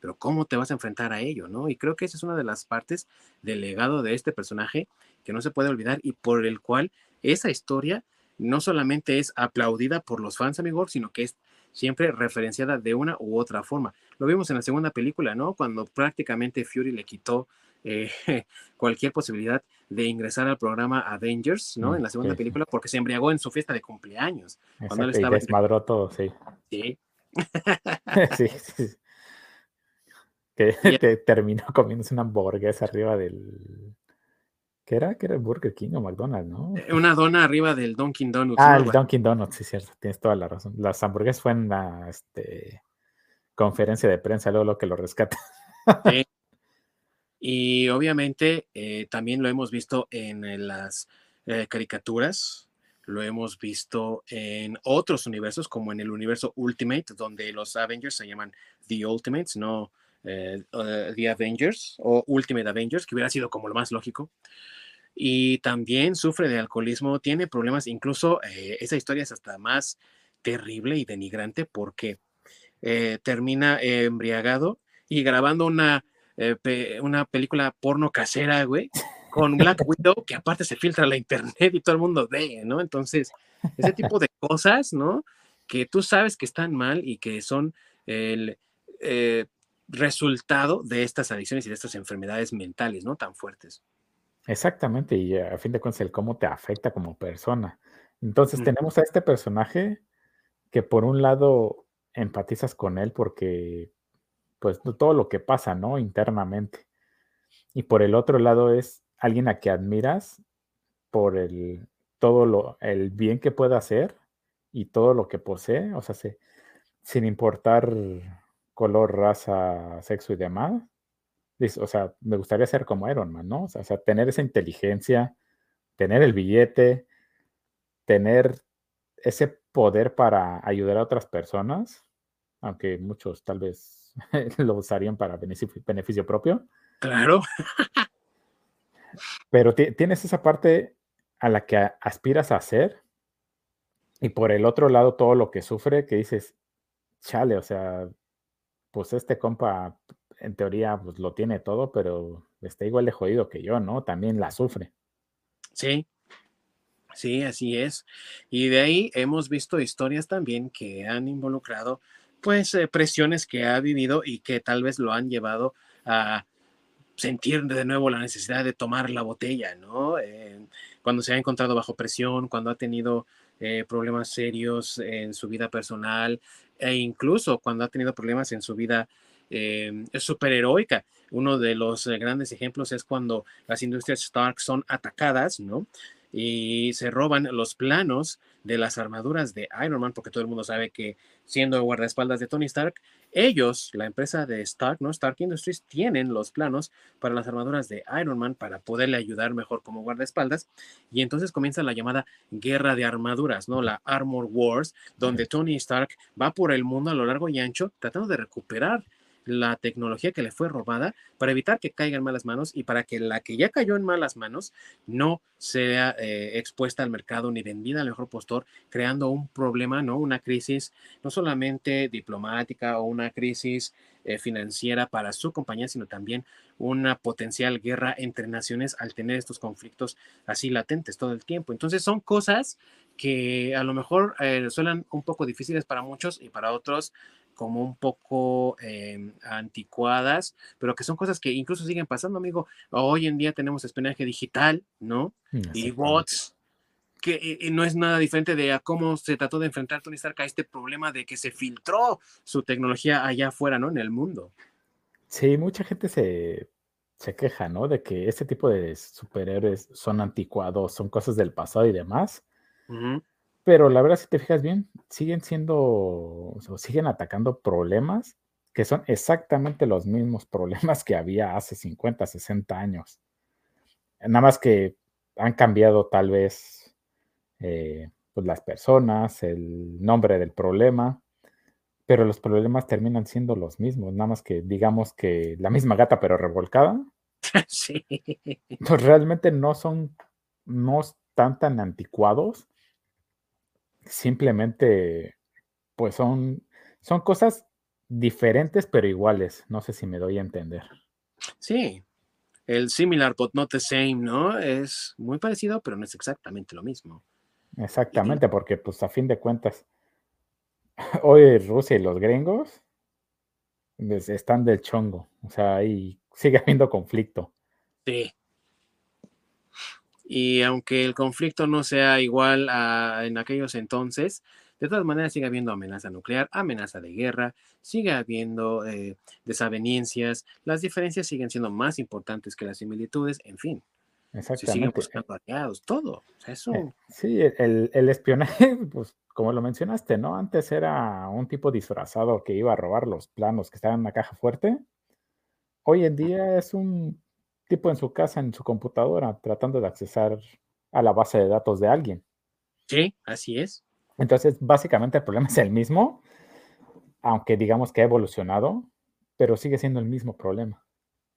Pero cómo te vas a enfrentar a ello, ¿no? Y creo que esa es una de las partes del legado de este personaje que no se puede olvidar y por el cual esa historia no solamente es aplaudida por los fans, amigos, sino que es siempre referenciada de una u otra forma. Lo vimos en la segunda película, ¿no? Cuando prácticamente Fury le quitó eh, <laughs> cualquier posibilidad de ingresar al programa Avengers, ¿no? Mm, en la segunda película, porque se embriagó en su fiesta de cumpleaños. cuando él estaba y desmadró todo, sí. Sí. <laughs> sí, sí. Que, <laughs> que terminó comiéndose una hamburguesa arriba del, ¿Qué era? ¿Qué era Burger King o McDonald's, no? Eh, una dona arriba del Dunkin' Donuts. Ah, el Dunkin' Donuts, sí, cierto, tienes toda la razón. Las hamburguesas fue en la este, conferencia de prensa, luego lo que lo rescata. Sí. Y obviamente eh, también lo hemos visto en, las eh, caricaturas, lo hemos visto en otros universos, como en el universo Ultimate, donde los Avengers se llaman The Ultimates, no The Avengers o Ultimate Avengers, que hubiera sido como lo más lógico. Y también sufre de alcoholismo, tiene problemas, incluso eh, esa historia es hasta más terrible y denigrante porque eh, termina embriagado y grabando una, eh, una película porno casera, güey, con Black <laughs> Widow, que aparte se filtra a la internet y todo el mundo ve, ¿no? Entonces, ese tipo de cosas, ¿no? Que tú sabes que están mal y que son el resultado de estas adicciones y de estas enfermedades mentales, ¿no? Tan fuertes. Exactamente, y a fin de cuentas el cómo te afecta como persona. Entonces tenemos a este personaje que por un lado empatizas con él porque pues todo lo que pasa, ¿no? Internamente. Y por el otro lado es alguien a que admiras por el todo lo el bien que puede hacer y todo lo que posee, o sea, sin importar color, raza, sexo y demás, o sea, me gustaría ser como Iron Man, ¿no? O sea, tener esa inteligencia, tener el billete, tener ese poder para ayudar a otras personas, aunque muchos tal vez <laughs> lo usarían para beneficio, propio. Claro. Pero tienes esa parte a la que aspiras a hacer y por el otro lado todo lo que sufre que dices, chale, o sea, pues este compa en teoría pues lo tiene todo, pero está igual de jodido que yo, ¿no? También la sufre. Sí, sí, así es. Y de ahí hemos visto historias también que han involucrado pues eh, presiones que ha vivido y que tal vez lo han llevado a sentir de nuevo la necesidad de tomar la botella, ¿no? Cuando se ha encontrado bajo presión, cuando ha tenido eh, problemas serios en su vida personal e incluso cuando ha tenido problemas en su vida eh, superheroica. Uno de los eh, grandes ejemplos es cuando las industrias Stark son atacadas, ¿no? Y se roban los planos de las armaduras de Iron Man, porque todo el mundo sabe que siendo guardaespaldas de Tony Stark, ellos, la empresa de Stark, ¿no? Stark Industries, tienen los planos para las armaduras de Iron Man para poderle ayudar mejor como guardaespaldas. Y entonces comienza la llamada guerra de armaduras, ¿no? La Armor Wars, donde Tony Stark va por el mundo a lo largo y ancho tratando de recuperar la tecnología que le fue robada para evitar que caiga en malas manos y para que la que ya cayó en malas manos no sea eh, expuesta al mercado ni vendida al mejor postor, creando un problema, ¿no? Una crisis no solamente diplomática o una crisis eh, financiera para su compañía, sino también una potencial guerra entre naciones al tener estos conflictos así latentes todo el tiempo. Entonces son cosas que a lo mejor eh, suenan un poco difíciles para muchos y para otros como un poco em, anticuadas, pero que son cosas que incluso siguen pasando, amigo. Hoy en día tenemos espionaje digital, ¿no? Mm, Y bots, que eh, eh, no es nada diferente de a cómo se trató de enfrentar Tony Stark a este problema de que se filtró su tecnología allá afuera, ¿no? En el mundo. Sí, mucha gente se, se queja, ¿no? De que este tipo de superhéroes son anticuados, son cosas del pasado y demás. Ujú. Pero la verdad, si te fijas bien, siguen siendo, o siguen atacando problemas que son exactamente los mismos problemas que había hace 50, 60 años. Nada más que han cambiado tal vez eh, pues las personas, el nombre del problema, pero los problemas terminan siendo los mismos, nada más que digamos que la misma gata pero revolcada, <laughs> Sí. pues realmente no son, no están tan anticuados, simplemente pues son, son cosas diferentes pero iguales, no sé si me doy a entender. Sí. El similar but not the same, ¿no? Es muy parecido, pero no es exactamente lo mismo. Exactamente, porque pues a fin de cuentas, <laughs> hoy Rusia y los gringos pues, están del chongo, o sea, ahí sigue habiendo conflicto. Sí. Y aunque el conflicto no sea igual a, en aquellos entonces, de todas maneras sigue habiendo amenaza nuclear, amenaza de guerra, sigue habiendo eh, desavenencias, las diferencias siguen siendo más importantes que las similitudes, en fin, se siguen Exactamente. buscando aliados, todo. O sea, Eh, Sí, el, el espionaje, <laughs> pues como lo mencionaste, ¿no? Antes era un tipo disfrazado que iba a robar los planos que estaban en una caja fuerte. Hoy en día es un tipo en su casa, en su computadora, tratando de accesar a la base de datos de alguien. sí, así es. Entonces, básicamente el problema <laughs> es el mismo, aunque digamos que ha evolucionado, pero sigue siendo el mismo problema.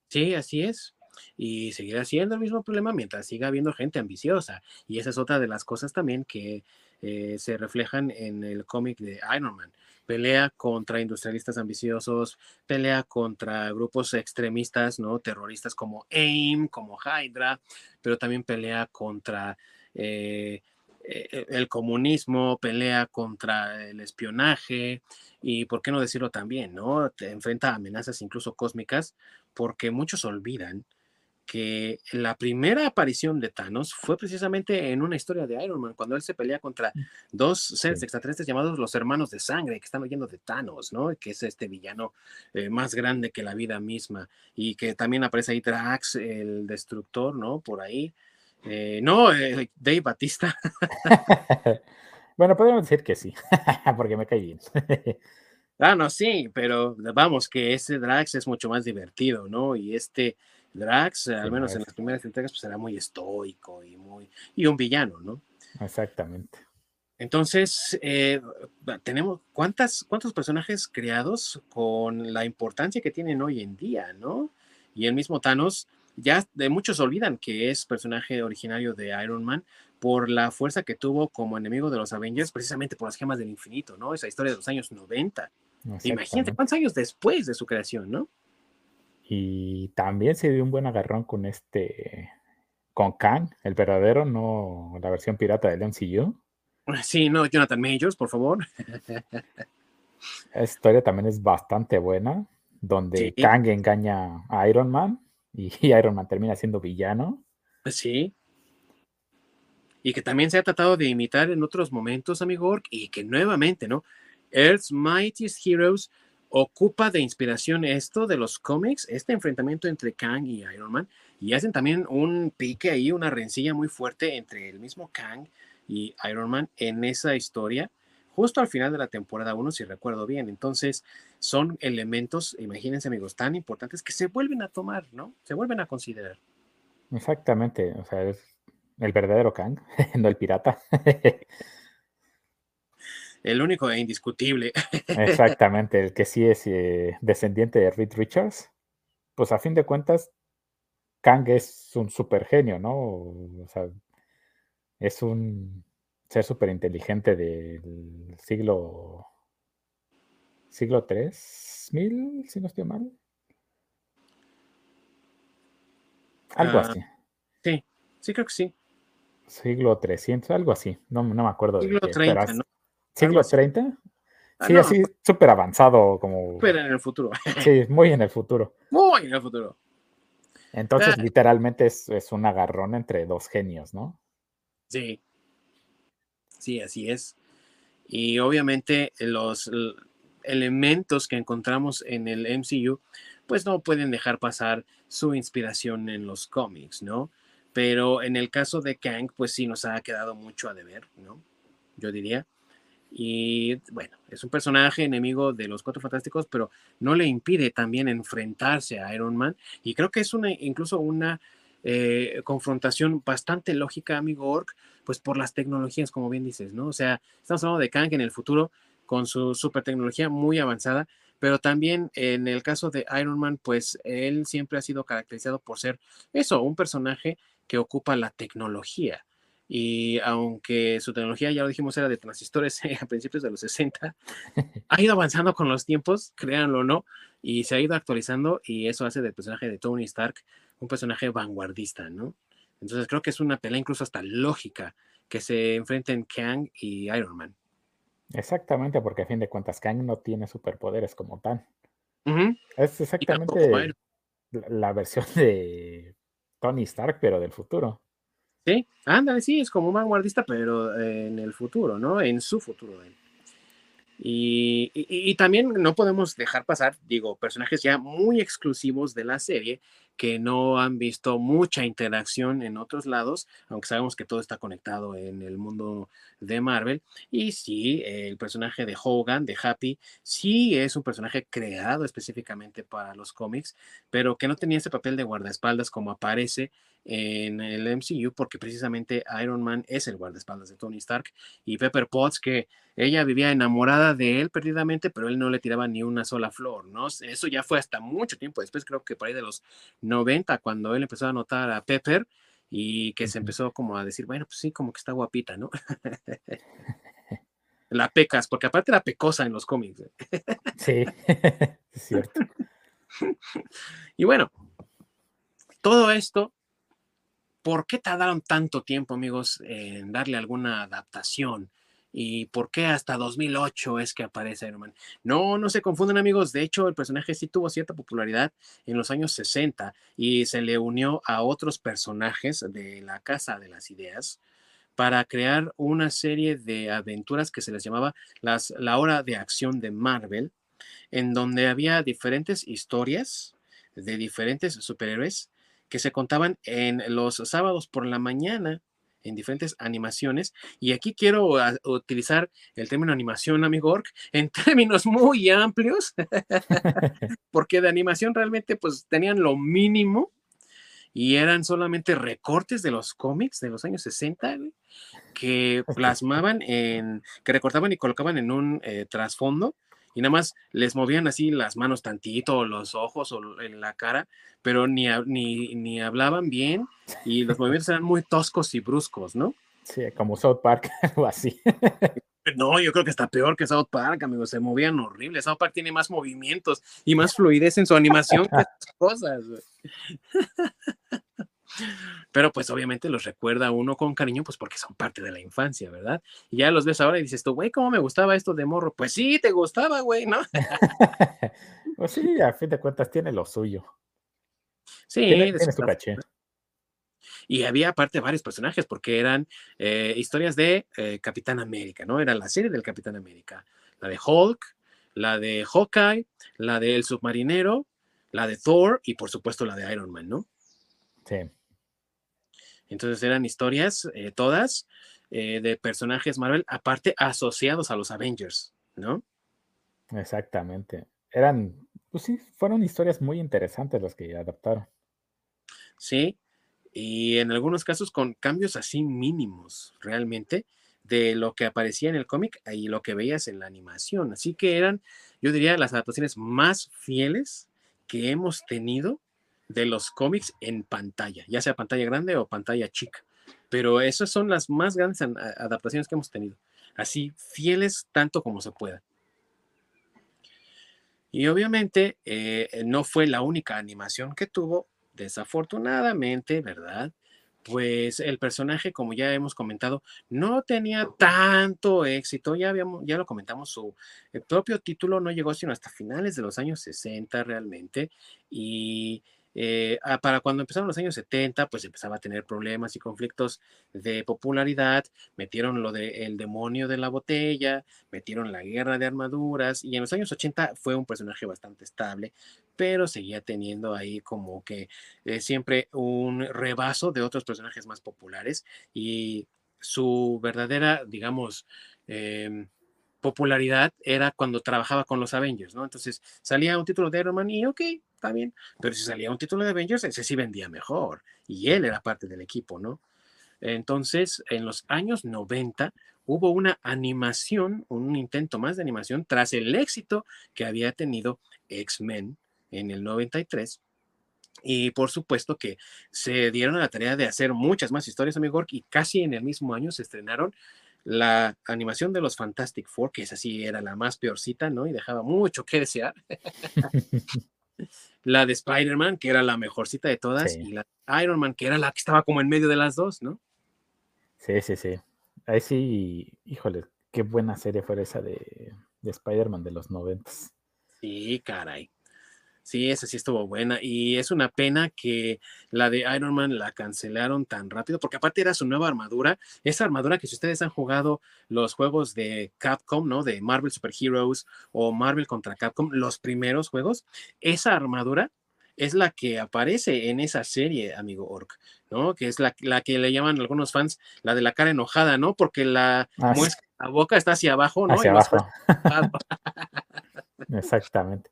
Sí, así es. Y seguirá siendo el mismo problema mientras siga habiendo gente ambiciosa. Y esa es otra de las cosas también que eh, se reflejan en el cómic de Iron Man. Pelea contra industrialistas ambiciosos, pelea contra grupos extremistas, ¿no? Terroristas como AIM, como Hydra, pero también pelea contra eh, eh, el comunismo, pelea contra el espionaje y, ¿por qué no decirlo también, ¿no? Enfrenta amenazas incluso cósmicas porque muchos olvidan que la primera aparición de Thanos fue precisamente en una historia de Iron Man, cuando él se pelea contra dos seres Sí. extraterrestres llamados los hermanos de sangre, que están huyendo de Thanos, ¿no? Que es este villano eh, más grande que la vida misma, y que también aparece ahí Drax, el destructor, ¿no? Por ahí. Eh, no, eh, Dave Batista. <laughs> Bueno, podríamos decir que sí, <laughs> porque me cae bien. Ah, no, sí, pero vamos, que ese Drax es mucho más divertido, ¿no? Y este Drax, al Sí, menos en las primeras entregas, pues era muy estoico y muy, y un villano, ¿no? Exactamente. Entonces, eh, tenemos cuántas, cuántos personajes creados con la importancia que tienen hoy en día, ¿no? Y el mismo Thanos, ya de muchos olvidan que es personaje originario de Iron Man por la fuerza que tuvo como enemigo de los Avengers, precisamente por las gemas del infinito, ¿no? Esa historia de los años 90. Imagínate cuántos años después de su creación, ¿no? Y también se dio un buen agarrón con este, con Kang, el verdadero, no la versión pirata del MCU. Sí, no, Jonathan Majors, por favor. Esa historia también es bastante buena, donde Sí. Kang engaña a Iron Man y <laughs> Iron Man termina siendo villano. Sí. Y que también se ha tratado de imitar en otros momentos, amigo Orc, y que nuevamente, ¿no? Earth's Mightiest Heroes ocupa de inspiración esto de los cómics, este enfrentamiento entre Kang y Iron Man, y hacen también un pique ahí, una rencilla muy fuerte entre el mismo Kang y Iron Man en esa historia, justo al final de la temporada 1, si recuerdo bien. Entonces, son elementos, imagínense amigos, tan importantes que se vuelven a tomar, ¿no? Se vuelven a considerar. Exactamente, o sea, es el verdadero Kang, <laughs> no el pirata. <laughs> El único e indiscutible. <laughs> Exactamente, el que sí es eh, descendiente de Reed Richards. Pues a fin de cuentas, Kang es un super genio, ¿no? O sea, es un ser súper inteligente del siglo siglo 3000, si no estoy mal. Algo Ah, así. sí, sí creo que sí. Siglo 300, algo así. No, no me acuerdo Siglo de qué. 30, pero as- ¿no? ¿Siglo así. 30? Ah, Sí, no, así súper avanzado, como... pero en el futuro. <laughs> Sí, muy en el futuro. Muy en el futuro. Entonces, Ah. literalmente es, es un agarrón entre dos genios, ¿no? Sí. Sí, así es. Y obviamente los elementos que encontramos en el MCU, pues no pueden dejar pasar su inspiración en los cómics, ¿no? Pero en el caso de Kang, pues sí nos ha quedado mucho a deber, ¿no? Yo diría. Y bueno, es un personaje enemigo de los Cuatro Fantásticos, pero no le impide también enfrentarse a Iron Man. Y creo que es una, incluso una eh, confrontación bastante lógica, amigo Orc, pues por las tecnologías, como bien dices, ¿no? O sea, estamos hablando de Kang en el futuro con su super tecnología muy avanzada, pero también en el caso de Iron Man, pues él siempre ha sido caracterizado por ser eso, un personaje que ocupa la tecnología. Y aunque su tecnología, ya lo dijimos, era de transistores <laughs> a principios de los 60, ha ido avanzando con los tiempos, créanlo o no, y se ha ido actualizando y eso hace del personaje de Tony Stark un personaje vanguardista, ¿no? Entonces creo que es una pelea incluso hasta lógica que se enfrenten Kang y Iron Man. Exactamente, porque a fin de cuentas Kang no tiene superpoderes como tal. Es exactamente la, la versión de Tony Stark, pero del futuro. Sí, ándale, sí, es como un vanguardista, pero eh, en el futuro, ¿no? En su futuro. Y, y- y también no podemos dejar pasar, digo, personajes ya muy exclusivos de la serie que no han visto mucha interacción en otros lados, aunque sabemos que todo está conectado en el mundo de Marvel. Y sí, el personaje de Hogan, de Happy, sí es un personaje creado específicamente para los cómics, pero que no tenía ese papel de guardaespaldas como aparece en el MCU, porque precisamente Iron Man es el guardaespaldas de Tony Stark y Pepper Potts, que ella vivía enamorada de él perdidamente, pero él no le tiraba ni una sola flor, ¿no? Eso ya fue hasta mucho tiempo después, creo que por ahí de los 90, cuando él empezó a notar a Pepper y que se empezó como a decir, bueno, pues sí, como que está guapita, ¿no? <laughs> La pecas, porque aparte era pecosa en los cómics. ¿eh? Sí, <laughs> es cierto. <laughs> Y bueno, todo esto, ¿por qué tardaron tanto tiempo, amigos, en darle alguna adaptación? ¿Y por qué hasta 2008 es que aparece Iron Man? No, no se confunden, amigos. De hecho, el personaje sí tuvo cierta popularidad en los años 60 y se le unió a otros personajes de la Casa de las Ideas para crear una serie de aventuras que se les llamaba la hora de acción de Marvel, en donde había diferentes historias de diferentes superhéroes que se contaban en los sábados por la mañana en diferentes animaciones. Y aquí quiero a, utilizar el término animación, amigo Orc, en <laughs> términos muy amplios, <laughs> porque de animación realmente pues tenían lo mínimo y eran solamente recortes de los cómics de los años 60 güey, que <laughs> plasmaban en, que recortaban y colocaban en un eh, trasfondo y nada más les movían así las manos tantito, o los ojos o en la cara, pero ni, ni, ni hablaban bien y los movimientos eran muy toscos y bruscos, ¿no? Sí, como South Park <laughs> o así. No, yo creo que está peor que South Park, amigos, se movían horrible. South Park tiene más movimientos y más fluidez en su animación que <laughs> esas cosas. <laughs> Pero pues obviamente los recuerda uno con cariño, pues porque son parte de la infancia, ¿verdad? Y ya los ves ahora y dices tú, güey, ¿cómo me gustaba esto de morro? Pues sí, te gustaba, güey, ¿no? <laughs> pues sí, a fin de cuentas tiene lo suyo. Sí, Tiene, su caché. Y había aparte varios personajes, porque eran eh, historias de eh, Capitán América, ¿no? Era la serie del Capitán América. La de Hulk, la de Hawkeye, la del submarinero, la de Thor y por supuesto la de Iron Man, ¿no? Sí. Entonces eran historias eh, todas eh, de personajes Marvel, aparte asociados a los Avengers, ¿no? Exactamente. Eran, pues sí, fueron historias muy interesantes las que adaptaron. Sí, y en algunos casos con cambios así mínimos, realmente, de lo que aparecía en el cómic y lo que veías en la animación. Así que eran, yo diría, las adaptaciones más fieles que hemos tenido de los cómics en pantalla, ya sea pantalla grande o pantalla chica. Pero esas son las más grandes adaptaciones que hemos tenido. Así, fieles tanto como se pueda. Y obviamente eh, no fue la única animación que tuvo, desafortunadamente, ¿verdad? Pues el personaje, como ya hemos comentado, no tenía tanto éxito. Ya, habíamos, ya lo comentamos, su propio título no llegó sino hasta finales de los años 60 realmente. Y eh, ah, para cuando empezaron los años 70, pues empezaba a tener problemas y conflictos de popularidad, metieron lo de el demonio de la botella, metieron la guerra de armaduras y en los años 80 fue un personaje bastante estable, pero seguía teniendo ahí como que eh, siempre un rebaso de otros personajes más populares y su verdadera, digamos, em, popularidad era cuando trabajaba con los Avengers, ¿no? Entonces salía un título de Iron Man y ok, está bien, pero si salía un título de Avengers, ese sí vendía mejor y él era parte del equipo, ¿no? Entonces, en los años 90 hubo una animación, un intento más de animación tras el éxito que había tenido X-Men en el 93. Y por supuesto que se dieron a la tarea de hacer muchas más historias, amigo, y casi en el mismo año se estrenaron la animación de los Fantastic Four, que esa sí era la más peorcita, ¿no? Y dejaba mucho que desear. <laughs> la de Spider-Man, que era la mejorcita de todas, y la de Iron Man, que era la que estaba como en medio de las dos, ¿no? Sí, sí, sí. Ahí sí, híjole, qué buena serie fue esa de, de Spider-Man de los noventas. Sí, caray. Sí, esa sí estuvo buena. Y es una pena que la de Iron Man la cancelaron tan rápido, porque aparte era su nueva armadura. Esa armadura que si ustedes han jugado los juegos de Capcom, ¿no? De Marvel Super Heroes o Marvel contra Capcom, los primeros juegos, esa armadura es la que aparece en esa serie, amigo Orc, ¿no? Que es la, la que le llaman algunos fans la de la cara enojada, ¿no? Porque la, Ah, sí. la boca está hacia abajo, ¿no? Hacia Y abajo. <laughs> Exactamente.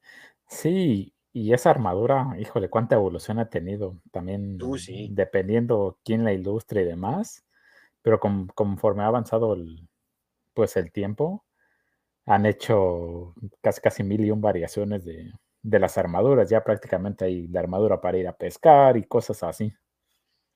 Sí, y esa armadura, híjole, cuánta evolución ha tenido. También sí. dependiendo quién la ilustre y demás. Pero con- conforme ha avanzado el, pues el tiempo, han hecho casi, casi mil y un variaciones de, de las armaduras. Ya prácticamente hay la armadura para ir a pescar y cosas así.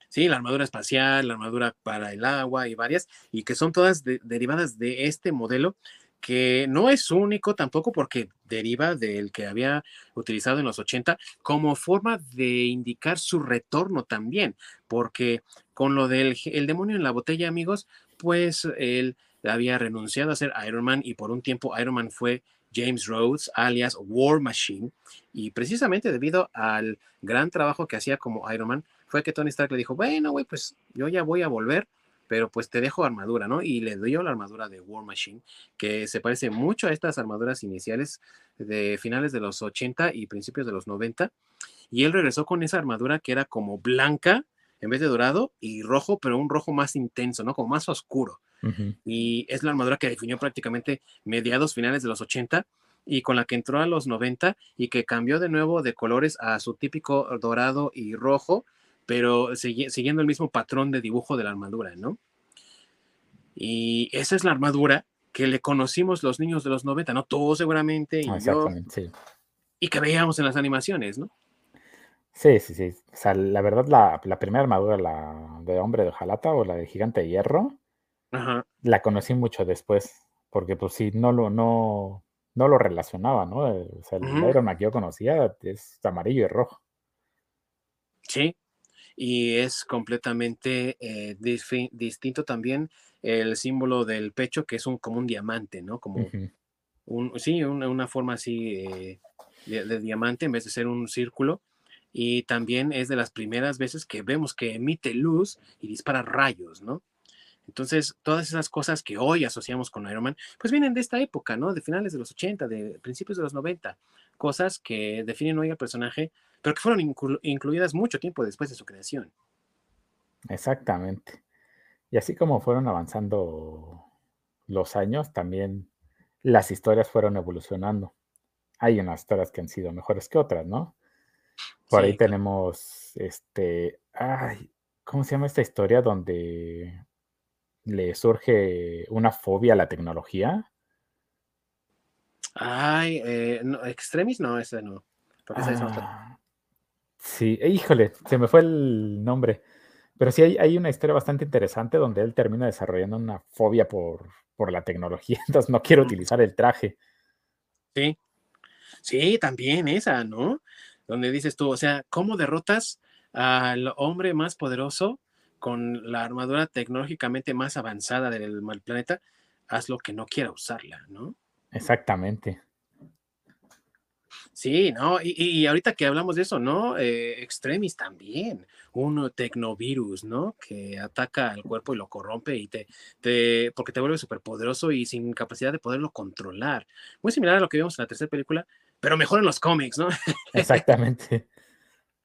Sí, la armadura espacial, la armadura para el agua y varias, y que son todas de- derivadas de este modelo, que no es único tampoco porque deriva del que había utilizado en los 80 como forma de indicar su retorno también, porque con lo del el demonio en la botella, amigos, pues él había renunciado a ser Iron Man y por un tiempo Iron Man fue James Rhodes, alias War Machine, y precisamente debido al gran trabajo que hacía como Iron Man, fue que Tony Stark le dijo, bueno, güey, pues yo ya voy a volver, pero pues te dejo armadura, ¿no? Y le dio la armadura de War Machine, que se parece mucho a estas armaduras iniciales de finales de los 80 y principios de los 90. Y él regresó con esa armadura que era como blanca en vez de dorado y rojo, pero un rojo más intenso, ¿no? Como más oscuro. Y es la armadura que definió prácticamente mediados finales de los 80 y con la que entró a los 90 y que cambió de nuevo de colores a su típico dorado y rojo, pero siguiendo el mismo patrón de dibujo de la armadura, ¿no? Y esa es la armadura que le conocimos los niños de los 90, ¿no? Todos seguramente y yo, Exactamente, sí. y que veíamos en las animaciones, ¿no? Sí, sí, sí. O sea, la verdad, la, la primera armadura, la de hombre de Jalata o la de gigante de hierro, Ajá. la conocí mucho después, porque pues sí, no lo, no, no lo relacionaba, ¿no? O sea, el. Iron Man que yo conocía es amarillo y rojo. Sí, y es completamente eh, distinto también el símbolo del pecho, que es un, como un diamante, ¿no? Como un, sí, una, una forma así eh, de, de diamante en vez de ser un círculo. Y también es de las primeras veces que vemos que emite luz y dispara rayos, ¿no? Entonces, todas esas cosas que hoy asociamos con Iron Man, pues vienen de esta época, ¿no? De finales de los 80, de principios de los 90. Cosas que definen hoy al personaje, pero que fueron inclu- incluidas mucho tiempo después de su creación. Exactamente. Y así como fueron avanzando los años, también las historias fueron evolucionando. Hay unas historias que han sido mejores que otras, ¿no? Por ahí claro. tenemos, este, ay, ¿cómo se llama esta historia donde le surge una fobia a la tecnología? Ay, eh, no, Extremis no, ese no. Porque esa es otra. Sí, eh, híjole, se me fue el nombre. Pero sí hay, hay una historia bastante interesante donde él termina desarrollando una fobia por, por la tecnología. <laughs> Entonces no quiere utilizar el traje. Sí. Sí, también esa, ¿no? Donde dices tú, o sea, ¿cómo derrotas al hombre más poderoso con la armadura tecnológicamente más avanzada del planeta? Haz lo que no quiera usarla, ¿no? Exactamente. Sí, no, y, ahorita que hablamos de eso, ¿no? Eh, Extremis también, un tecnovirus, ¿no? Que ataca al cuerpo y lo corrompe y te, te porque te vuelve súper poderoso y sin capacidad de poderlo controlar. Muy similar a lo que vimos en la tercera película, pero mejor en los cómics, ¿no? Exactamente.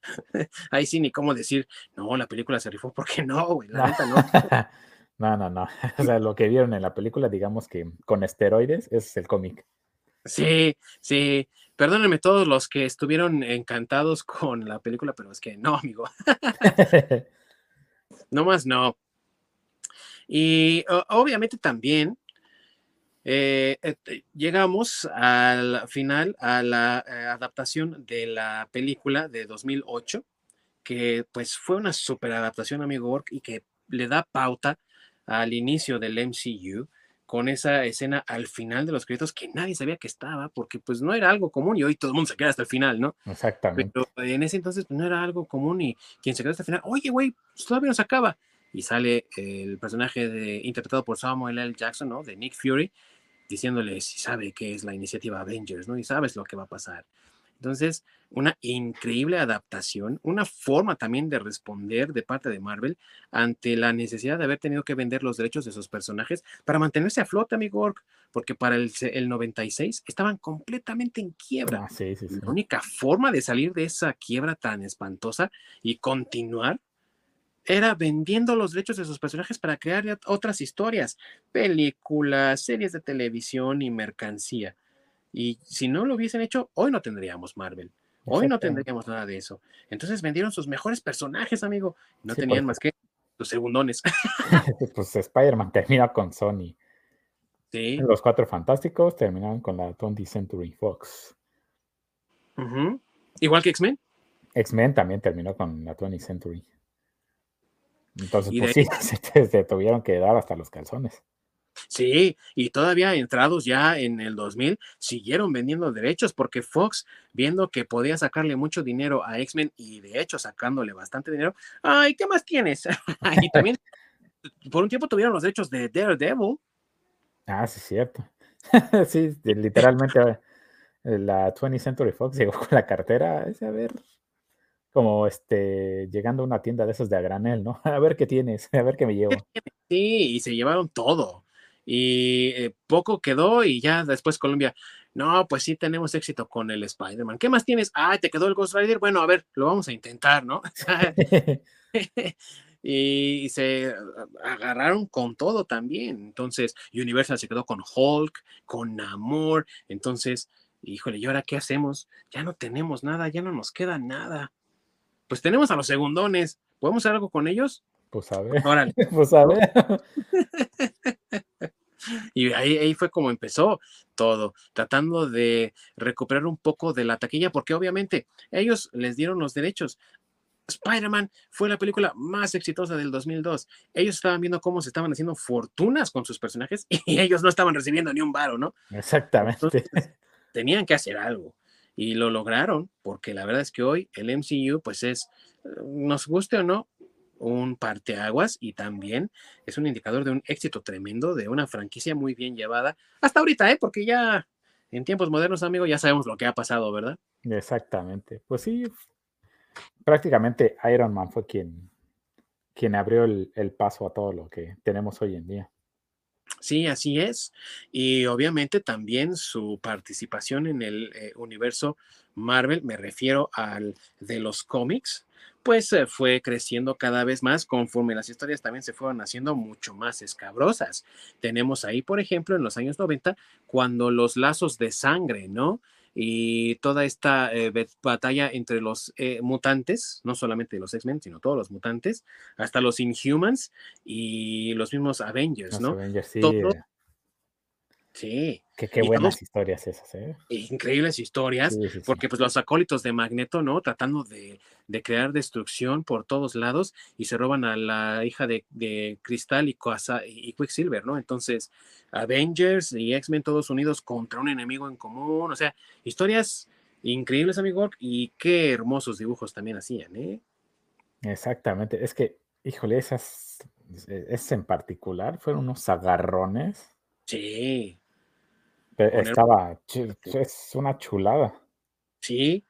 <laughs> Ahí sí, ni cómo decir, no, la película se rifó, porque no, güey, la neta <laughs> no. no, no, no. <laughs> O sea, lo que vieron en la película, digamos que con esteroides, es el cómic. Sí, sí. Perdónenme todos los que estuvieron encantados con la película, pero es que no, amigo. <laughs> <laughs> no más no. Y obviamente también eh, eh, llegamos al final a la eh, adaptación de la película de 2008, que pues fue una super adaptación, amigo, y que le da pauta al inicio del MCU con esa escena al final de los créditos que nadie sabía que estaba, porque pues no era algo común y hoy todo el mundo se queda hasta el final, ¿no? Exactamente. Pero en ese entonces pues, no era algo común y quien se quedó hasta el final, oye, güey, pues, todavía no se acaba. Y sale el personaje de, interpretado por Samuel L. Jackson, ¿no? De Nick Fury, diciéndole si sabe qué es la iniciativa Avengers, ¿no? Y sabes lo que va a pasar. Entonces, una increíble adaptación, una forma también de responder de parte de Marvel ante la necesidad de haber tenido que vender los derechos de sus personajes para mantenerse a flote, amigo porque para el, 96 estaban completamente en quiebra. Ah, la única forma de salir de esa quiebra tan espantosa y continuar era vendiendo los derechos de sus personajes para crear otras historias, películas, series de televisión y mercancía. Y si no lo hubiesen hecho, hoy no tendríamos Marvel. Hoy no tendríamos nada de eso. Entonces vendieron sus mejores personajes, amigo. No tenían más que sus segundones. <laughs> <laughs> pues Spider-Man termina con Sony. Sí. Los cuatro fantásticos terminaron con la 20th Century Fox. Igual que X-Men. X-Men también terminó con la 20th Century. Entonces, pues sí, <laughs> se, tuvieron que dar hasta los calzones. Sí, y todavía entrados ya en el 2000, siguieron vendiendo derechos porque Fox, viendo que podía sacarle mucho dinero a X-Men y de hecho sacándole bastante dinero, ay, ¿qué más tienes? <laughs> y también por un tiempo tuvieron los derechos de Daredevil. Ah, sí, es cierto. <laughs> sí, literalmente eh, la 20th Century Fox llegó <laughs> con la cartera, a ver, como este, llegando a una tienda de esos de a granel, ¿no? A ver qué tienes, a ver qué me llevo. Sí, y se llevaron todo y eh, poco quedó y ya después Colombia, no, pues sí tenemos éxito con el Spider-Man. ¿Qué más tienes? Ah, te quedó el Ghost Rider. Bueno, a ver, lo vamos a intentar, ¿no? <laughs> <laughs> y se agarraron con todo también. Entonces, Universal se quedó con Hulk, con Namor. Entonces, híjole, ¿y ahora qué hacemos? Ya no tenemos nada, ya no nos queda nada. Pues tenemos a los segundones. ¿Podemos hacer algo con ellos? Pues a ver. Órale. <laughs> Pues a ver. Y ahí, ahí, fue como empezó todo, tratando de recuperar un poco de la taquilla, porque obviamente ellos les dieron los derechos. Spider-Man fue la película más exitosa del 2002. Ellos estaban viendo cómo se estaban haciendo fortunas con sus personajes <laughs> y ellos no estaban recibiendo ni un varo, ¿no? Exactamente. tenían que hacer algo y lo lograron, porque la verdad es que hoy el MCU, pues es, nos guste o no, un parteaguas y también es un indicador de un éxito tremendo de una franquicia muy bien llevada hasta ahorita, ¿eh? Porque ya en tiempos modernos, amigo, ya sabemos lo que ha pasado, ¿verdad? Exactamente. Pues sí, prácticamente Iron Man fue quien, quien abrió el, paso a todo lo que tenemos hoy en día. Sí, así es. Y obviamente también su participación en el eh, universo Marvel, me refiero al de los cómics, pues eh, fue creciendo cada vez más conforme las historias también se fueron haciendo mucho más escabrosas. Tenemos ahí, por ejemplo, en los años 90, cuando los lazos de sangre, ¿no? Y toda esta eh, batalla entre los eh, mutantes, no solamente los X-Men, sino todos los mutantes, hasta los Inhumans y los mismos Avengers, ¿no? Avengers, sí. Sí. Qué buenas historias esas, ¿eh? Increíbles historias, porque pues los acólitos de Magneto, ¿no? Tratando de, crear destrucción por todos lados y se roban a la hija de, de Cristal y, y Quicksilver, ¿no? Entonces, Avengers y X-Men todos unidos contra un enemigo en común, o sea, historias increíbles, amigo, y qué hermosos dibujos también hacían, ¿eh? Exactamente, es que, híjole, esas, es en particular fueron unos agarrones. Sí. Estaba, es una chulada. Sí,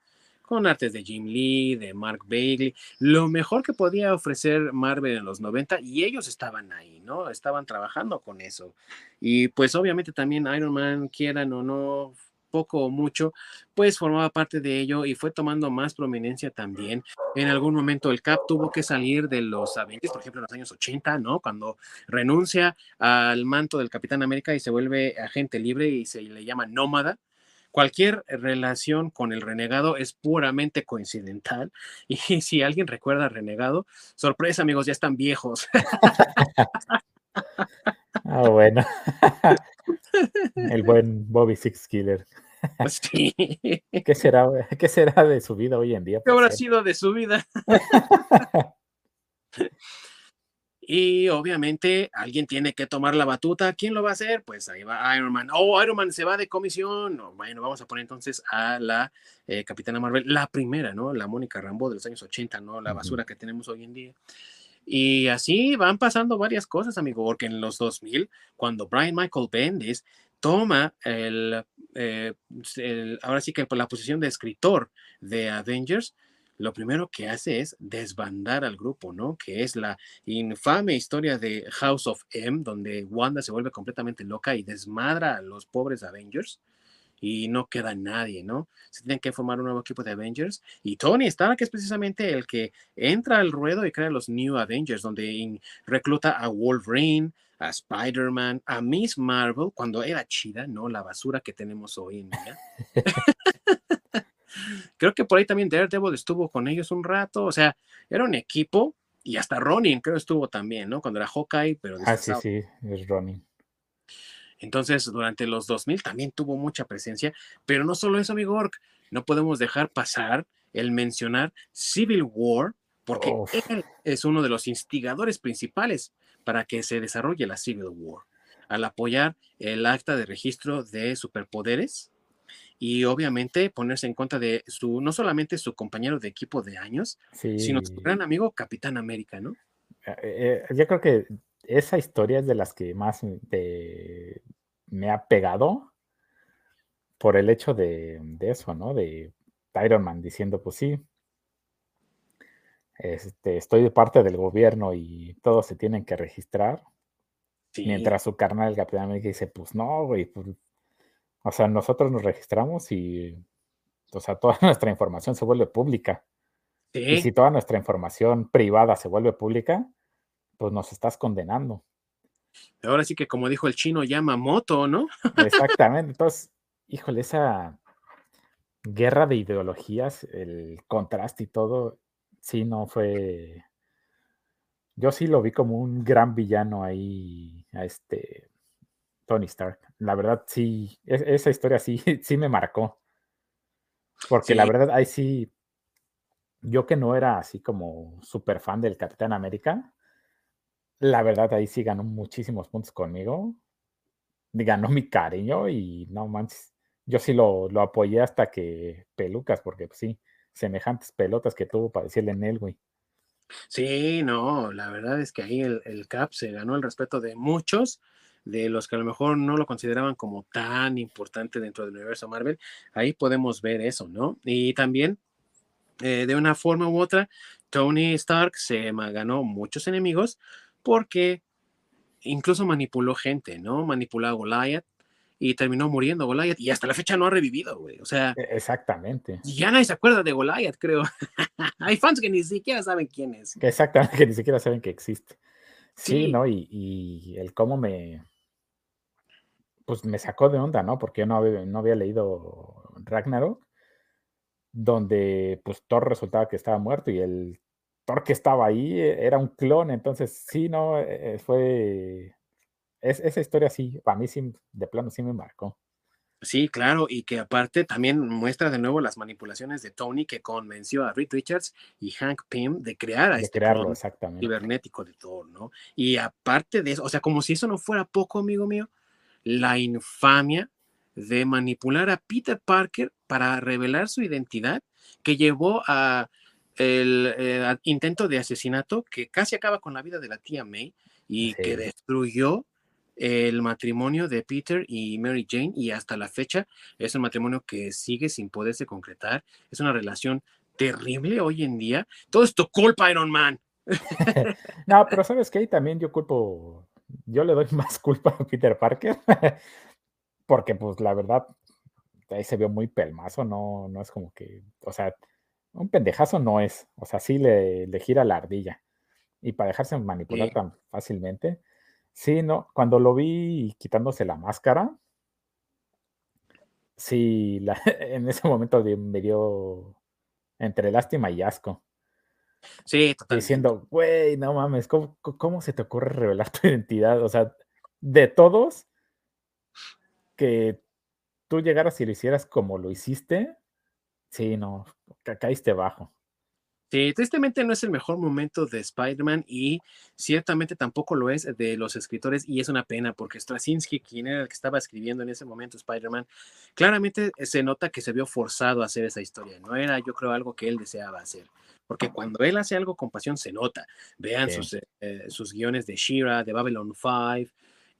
con artes de Jim Lee, de Mark Bailey, lo mejor que podía ofrecer Marvel en los 90 y ellos estaban ahí, ¿no? Estaban trabajando con eso. Y pues obviamente también Iron Man, quieran o no, poco o mucho, pues formaba parte de ello y fue tomando más prominencia también. En algún momento el Cap tuvo que salir de los Avengers, por ejemplo, en los años 80, ¿no? Cuando renuncia al manto del Capitán América y se vuelve agente libre y se le llama nómada. Cualquier relación con el renegado es puramente coincidental. <laughs> Y si alguien recuerda al renegado, sorpresa, amigos, ya están viejos. <laughs> Ah, bueno. <laughs> El buen Bobby Six Killer. <laughs> Sí. ¿Qué será, <laughs> ¿Qué será de su vida hoy en día? ¿Qué habrá sido de su vida? <laughs> y obviamente alguien tiene que tomar la batuta. ¿Quién lo va a hacer? Pues ahí va Iron Man. Oh, Iron Man se va de comisión. Bueno, vamos a poner entonces a la eh, Capitana Marvel, la primera, ¿no? La Mónica Rambo de los años 80, ¿no? La basura que tenemos hoy en día. Y así van pasando varias cosas, amigo, porque en los 2000, cuando Brian Michael Bendis toma el, eh, ahora sí que la posición de escritor de Avengers, lo primero que hace es desbandar al grupo, ¿no? Que es la infame historia de House of M, donde Wanda se vuelve completamente loca y desmadra a los pobres Avengers y no queda nadie, ¿no? Se tienen que formar un nuevo equipo de Avengers y Tony Stark es precisamente el que entra al ruedo y crea los New Avengers, donde recluta a Wolverine, a Spider-Man, a Miss Marvel, cuando era chida, ¿no? La basura que tenemos hoy en día. <laughs> creo que por ahí también Daredevil estuvo con ellos un rato, o sea, era un equipo y hasta Ronin creo estuvo también, ¿no? Cuando era Hawkeye, pero... Ah, sí, sí, es Ronin. Entonces, durante los 2000 también tuvo mucha presencia, pero no solo eso, amigo Ork, no podemos dejar pasar el mencionar Civil War, porque él es uno de los instigadores principales para que se desarrolle la Civil War, al apoyar el acta de registro de superpoderes y obviamente ponerse en contra de su, no solamente su compañero de equipo de años, sino su gran amigo Capitán América, ¿no? Eh, eh, yo creo que esa historia es de las que más me ha pegado por el hecho de, eso, ¿no? De Iron Man diciendo, pues sí, este, estoy de parte del gobierno y todos se tienen que registrar. Mientras su carnal, el Capitán América, dice, pues no, güey, pues, o sea, nosotros nos registramos y, o sea, toda <laughs> nuestra información se vuelve pública. Y si toda nuestra información privada se vuelve pública, pues nos estás condenando. Ahora sí que como dijo el chino, llama moto, ¿no? Exactamente. Entonces, híjole, esa guerra de ideologías, el contraste y todo, sí, no fue. Yo sí lo vi como un gran villano ahí, a este Tony Stark. La verdad, sí, esa historia sí, <laughs> sí me marcó. Porque la verdad, ahí sí, yo que no era así como súper fan del Capitán América, la verdad, ahí sí ganó muchísimos puntos conmigo. Ganó mi cariño y no manches. Yo sí lo, apoyé hasta que pelucas, porque pues, sí, semejantes pelotas que tuvo para decirle en él, güey. Sí, no, la verdad es que ahí el, el, Cap se ganó el respeto de muchos, de los que a lo mejor no lo consideraban como tan importante dentro del universo Marvel. Ahí podemos ver eso, ¿no? Y también, eh, de una forma u otra, Tony Stark se ganó muchos enemigos porque incluso manipuló gente, ¿no? Manipuló a Goliath y terminó muriendo Goliath y hasta la fecha no ha revivido, güey. O sea, e-, exactamente. Ya nadie se acuerda de Goliath, creo. <laughs> Hay fans que ni siquiera saben quién es. Exactamente, que ni siquiera saben que existe. Sí, ¿no? Y, el cómo me, pues me sacó de onda, ¿no? Porque yo no había, no había leído Ragnarok, donde pues Thor resultaba que estaba muerto y el que estaba ahí eh, era un clon, entonces sí, no, eh, fue esa historia sí, para mí sí, de plano sí me marcó. Sí, claro, y que aparte también muestra de nuevo las manipulaciones de Tony que convenció a Reed Richards y Hank Pym de crear a de este crearlo, exactamente. cibernético de Thor, ¿no? Y aparte de eso, o sea, como si eso no fuera poco, amigo mío, la infamia de manipular a Peter Parker para revelar su identidad que llevó a el eh, intento de asesinato que casi acaba con la vida de la tía May y que destruyó el matrimonio de Peter y Mary Jane y hasta la fecha es un matrimonio que sigue sin poderse concretar. Es una relación terrible hoy en día. Todo esto culpa Iron Man. <laughs> no, pero sabes que también yo culpo, yo le doy <laughs> más culpa a Peter Parker, <laughs> porque pues la verdad, ahí se vio muy pelmazo, no, no es como que, o sea, un pendejazo no es, o sea, sí le, le gira la ardilla. Y para dejarse manipular tan fácilmente, Sí, no, cuando lo vi quitándose la máscara, sí, la, <laughs> en ese momento me dio entre lástima y asco. Sí, totalmente. Diciendo, güey, no mames, ¿cómo, ¿cómo, se te ocurre revelar tu <laughs> identidad? O sea, de todos, que tú llegaras y lo hicieras como lo hiciste, sí, no, caíste bajo. Sí, tristemente no es el mejor momento de Spider-Man y ciertamente tampoco lo es de los escritores y es una pena porque Straczynski, quien era el que estaba escribiendo en ese momento Spider-Man, claramente se nota que se vio forzado a hacer esa historia. No era, yo creo, algo que él deseaba hacer. Porque cuando él hace algo con pasión se nota. Vean sus, eh, sus guiones de Shira, de Babylon 5,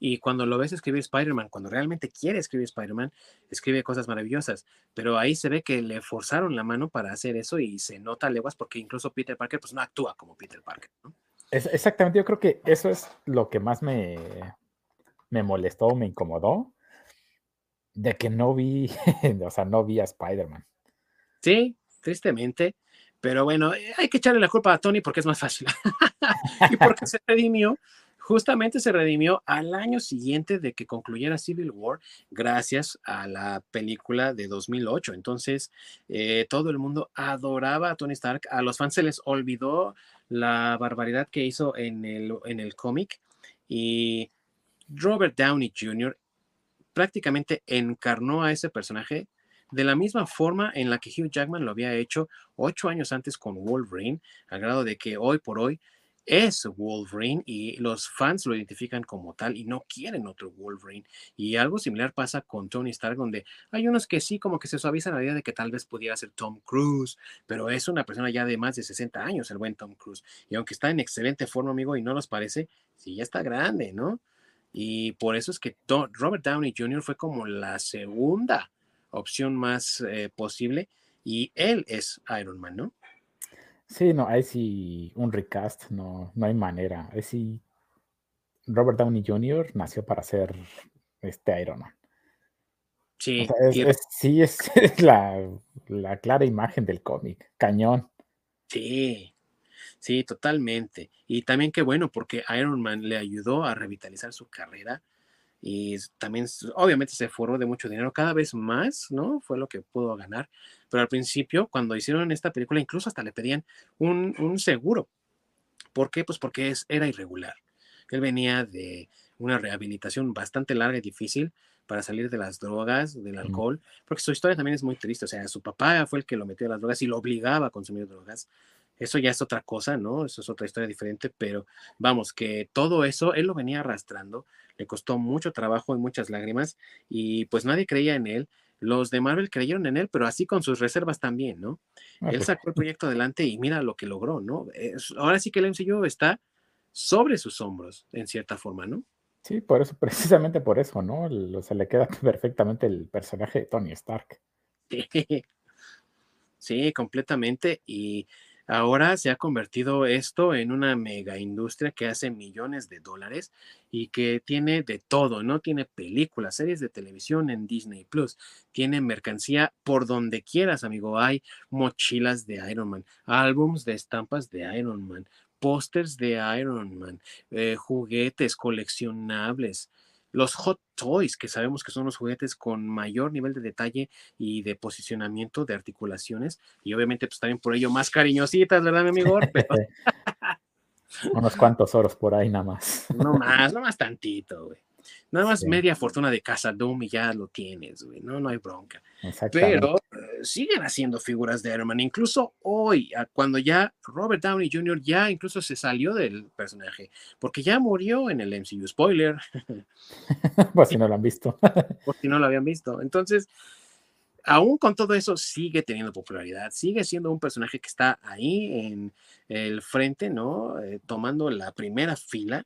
y cuando lo ves escribir Spider-Man, cuando realmente quiere escribir Spider-Man, escribe cosas maravillosas. Pero ahí se ve que le forzaron la mano para hacer eso y se nota leguas porque incluso Peter Parker pues no actúa como Peter Parker. Es, exactamente, yo creo que eso es lo que más me, me molestó, me incomodó, de que no vi, <laughs> o sea, no vi a Spider-Man. Sí, tristemente. Pero bueno, hay que echarle la culpa a Tony porque es más fácil. <laughs> y porque se redimió justamente se redimió al año siguiente de que concluyera Civil War gracias a la película de 2008. Entonces, eh, todo el mundo adoraba a Tony Stark. A los fans se les olvidó la barbaridad que hizo en el, en el cómic y Robert Downey Jr. prácticamente encarnó a ese personaje de la misma forma en la que Hugh Jackman lo había hecho ocho años antes con Wolverine, al grado de que hoy por hoy es Wolverine y los fans lo identifican como tal y no quieren otro Wolverine. Y algo similar pasa con Tony Stark, donde hay unos que sí como que se suavizan la idea de que tal vez pudiera ser Tom Cruise, pero es una persona ya de más de 60 años, el buen Tom Cruise. Y aunque está en excelente forma, amigo, y no nos parece, sí ya está grande, ¿no? Y por eso es que Robert Downey Jr. fue como la segunda opción más eh, posible y él es Iron Man, ¿no? Sí, no, ahí sí un recast, no, no hay manera. Ahí sí Robert Downey Jr. nació para ser este Iron Man. Sí, es, sí, <laughs> es, la, la, clara imagen del cómic, cañón. Sí, sí, totalmente. Y también qué bueno, porque Iron Man le ayudó a revitalizar su carrera y también obviamente se forró de mucho dinero cada vez más, ¿no? Fue lo que pudo ganar, pero al principio cuando hicieron esta película incluso hasta le pedían un, un seguro. ¿Por qué? Pues porque es, era irregular. Él venía de una rehabilitación bastante larga y difícil para salir de las drogas, del alcohol, porque su historia también es muy triste, o sea, su papá fue el que lo metió a las drogas y lo obligaba a consumir drogas. Eso ya es otra cosa, ¿no? Eso es otra historia diferente, pero vamos, que todo eso él lo venía arrastrando, le costó mucho trabajo y muchas lágrimas y pues nadie creía en él. Los de Marvel creyeron en él, pero así con sus reservas también, ¿no? Ah, él pues sacó el proyecto adelante y mira lo que logró, ¿no? ahora sí que el MCU está sobre sus hombros, en cierta forma, ¿no? Sí, por eso, <laughs> precisamente por eso, ¿no? se le queda perfectamente el personaje de Tony Stark. <laughs> Sí, completamente. Y Ahora se ha convertido esto en una mega industria que hace millones de dólares y que tiene de todo, ¿no? Tiene películas, series de televisión en Disney Plus, tiene mercancía por donde quieras, amigo. Hay mochilas de Iron Man, álbums de estampas de Iron Man, pósters de Iron Man, eh, juguetes coleccionables, los Hot Toys, que sabemos que son los juguetes con mayor nivel de detalle y de posicionamiento de articulaciones, y obviamente pues también por ello más cariñositas, ¿verdad, mi amigo? <laughs> Unos cuantos oros por ahí nada más. no más, no más tantito, güey. Nada más media fortuna de Casa Doom y ya lo tienes, güey, no, no hay bronca. Pero eh, siguen haciendo figuras de Iron Man, incluso hoy, cuando ya Robert Downey Jr. ya incluso se salió del personaje, porque ya murió en el MCU, spoiler. <laughs> pues si no lo han visto. <laughs> Por si no lo habían visto. Entonces, aún con todo eso, sigue teniendo popularidad, sigue siendo un personaje que está ahí en el frente, ¿no? Eh, tomando la primera fila.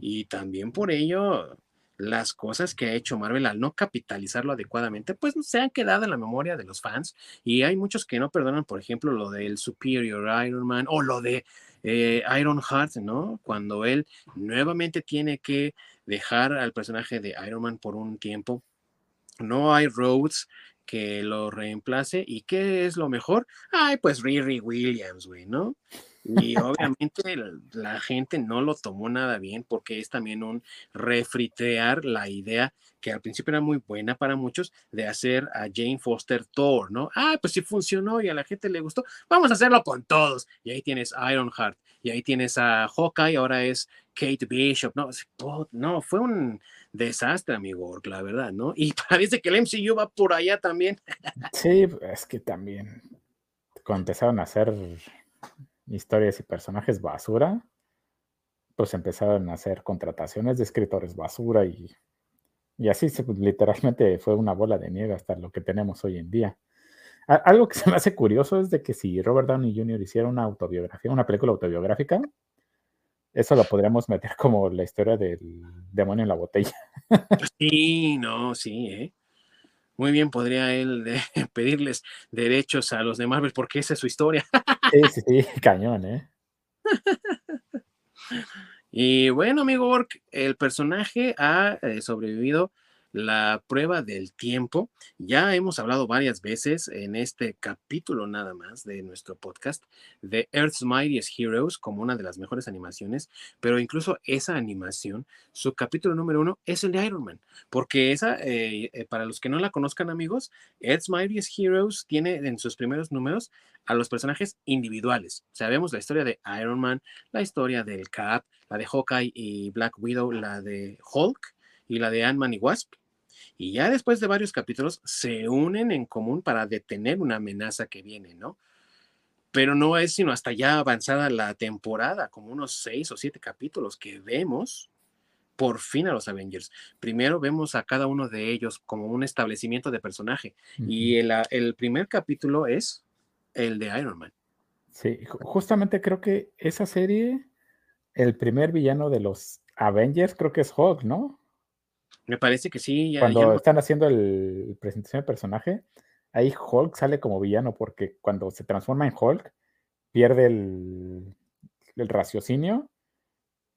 Y también por ello, las cosas que ha hecho Marvel al no capitalizarlo adecuadamente, pues se han quedado en la memoria de los fans. Y hay muchos que no perdonan, por ejemplo, lo del Superior Iron Man o lo de eh, Iron Heart, ¿no? Cuando él nuevamente tiene que dejar al personaje de Iron Man por un tiempo. No hay Rhodes que lo reemplace. ¿Y qué es lo mejor? Ay, pues Riri Williams, güey, ¿no? Y obviamente la gente no lo tomó nada bien porque es también un refritear la idea que al principio era muy buena para muchos de hacer a Jane Foster Thor, ¿no? Ah, pues si funcionó y a la gente le gustó, vamos a hacerlo con todos. Y ahí tienes Ironheart, y ahí tienes a Hawkeye, ahora es Kate Bishop, no, no, fue un desastre, amigo, la verdad, ¿no? Y <laughs> parece que el MCU va por allá también. Sí, es que también cuando empezaron a hacer historias y personajes basura, pues empezaron a hacer contrataciones de escritores basura y, y así se, pues, literalmente fue una bola de nieve hasta lo que tenemos hoy en día. algo que se me hace curioso es de que si Robert Downey Jr. hiciera una autobiografía, una película autobiográfica, eso lo podríamos meter como la historia del demonio en la botella. Sí, no, sí, ¿eh? Muy bien podría él <laughs> pedirles derechos a los de Marvel porque esa es su historia. Sí, <laughs> sí, sí, cañón, ¿eh? Y bueno, amigo Ork, el personaje ha eh, sobrevivido la prueba del tiempo. Ya hemos hablado varias veces en este capítulo nada más de nuestro podcast de Earth's Mightiest Heroes como una de las mejores animaciones, pero incluso esa animación, su capítulo número uno es el de Iron Man, porque esa, eh, eh, para los que no la conozcan amigos, Earth's Mightiest Heroes tiene en sus primeros números a los personajes individuales. Sabemos la historia de Iron Man, la historia del Cap, la de Hawkeye y Black Widow, la de Hulk y la de Ant-Man y Wasp. Y ya después de varios capítulos se unen en común para detener una amenaza que viene, ¿no? Pero no es sino hasta ya avanzada la temporada, como unos seis o siete capítulos, que vemos por fin a los Avengers. Primero vemos a cada uno de ellos como un establecimiento de personaje. Y el, el, primer capítulo es el de Iron Man. Sí, justamente creo que esa serie, el primer villano de los Avengers, creo que es Hulk, ¿no? Me parece que sí. cuando están haciendo el presentación del personaje, ahí Hulk sale como villano porque cuando se transforma en Hulk, pierde el, raciocinio,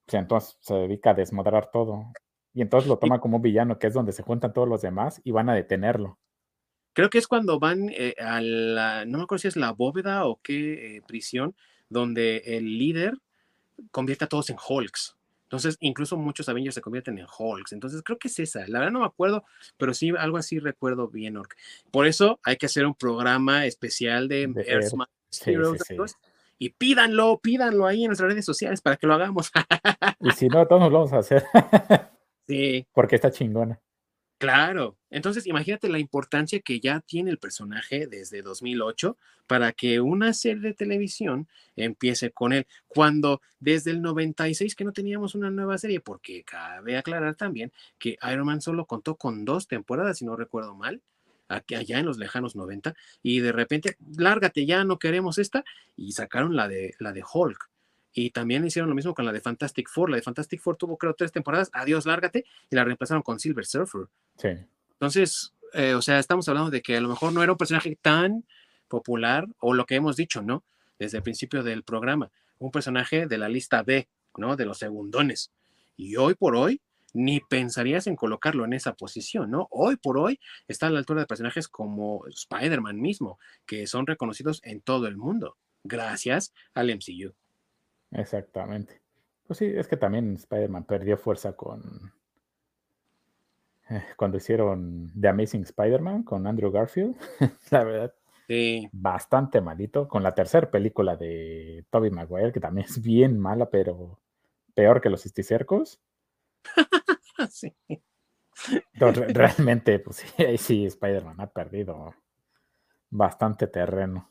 o sea, entonces se dedica a desmadrar todo. Y entonces lo toma como un villano, que es donde se juntan todos los demás y van a detenerlo. Creo que es cuando van eh, a la, no me acuerdo si es la bóveda o qué eh, prisión, donde el líder convierte a todos en Hulks. Entonces, incluso muchos Avengers se convierten en Hulks. Entonces, creo que es esa. La verdad no me acuerdo, pero sí, algo así recuerdo bien, Orc. Por eso hay que hacer un programa especial de, Earthman Heroes. Y pídanlo, pídanlo ahí en nuestras redes sociales para que lo hagamos. y si no, todos lo vamos a hacer. <laughs> sí. Porque está chingona. Claro, entonces imagínate la importancia que ya tiene el personaje desde 2008 para que una serie de televisión empiece con él, cuando desde el 96 que no teníamos una nueva serie, porque cabe aclarar también que Iron Man solo contó con dos temporadas, si no recuerdo mal, aquí, allá en los lejanos 90, y de repente, lárgate, ya no queremos esta, y sacaron la de, la de Hulk. Y también hicieron lo mismo con la de Fantastic Four. La de Fantastic Four tuvo, creo, tres temporadas. Adiós, lárgate. Y la reemplazaron con Silver Surfer. Sí. Entonces, eh, o sea, estamos hablando de que a lo mejor no era un personaje tan popular, o lo que hemos dicho, ¿no? Desde el principio del programa. Un personaje de la lista B, ¿no? De los segundones. Y hoy por hoy, ni pensarías en colocarlo en esa posición, ¿no? Hoy por hoy está a la altura de personajes como Spider-Man mismo, que son reconocidos en todo el mundo, gracias al MCU. Exactamente. Pues sí, es que también Spider-Man perdió fuerza con. Eh, cuando hicieron The Amazing Spider-Man con Andrew Garfield. <laughs> la verdad. Sí. Bastante malito. Con la tercera película de Tobey Maguire, que también <laughs> es bien mala, pero peor que los cisticercos. <laughs> sí. realmente, pues sí, ahí sí, Spider-Man ha perdido bastante terreno.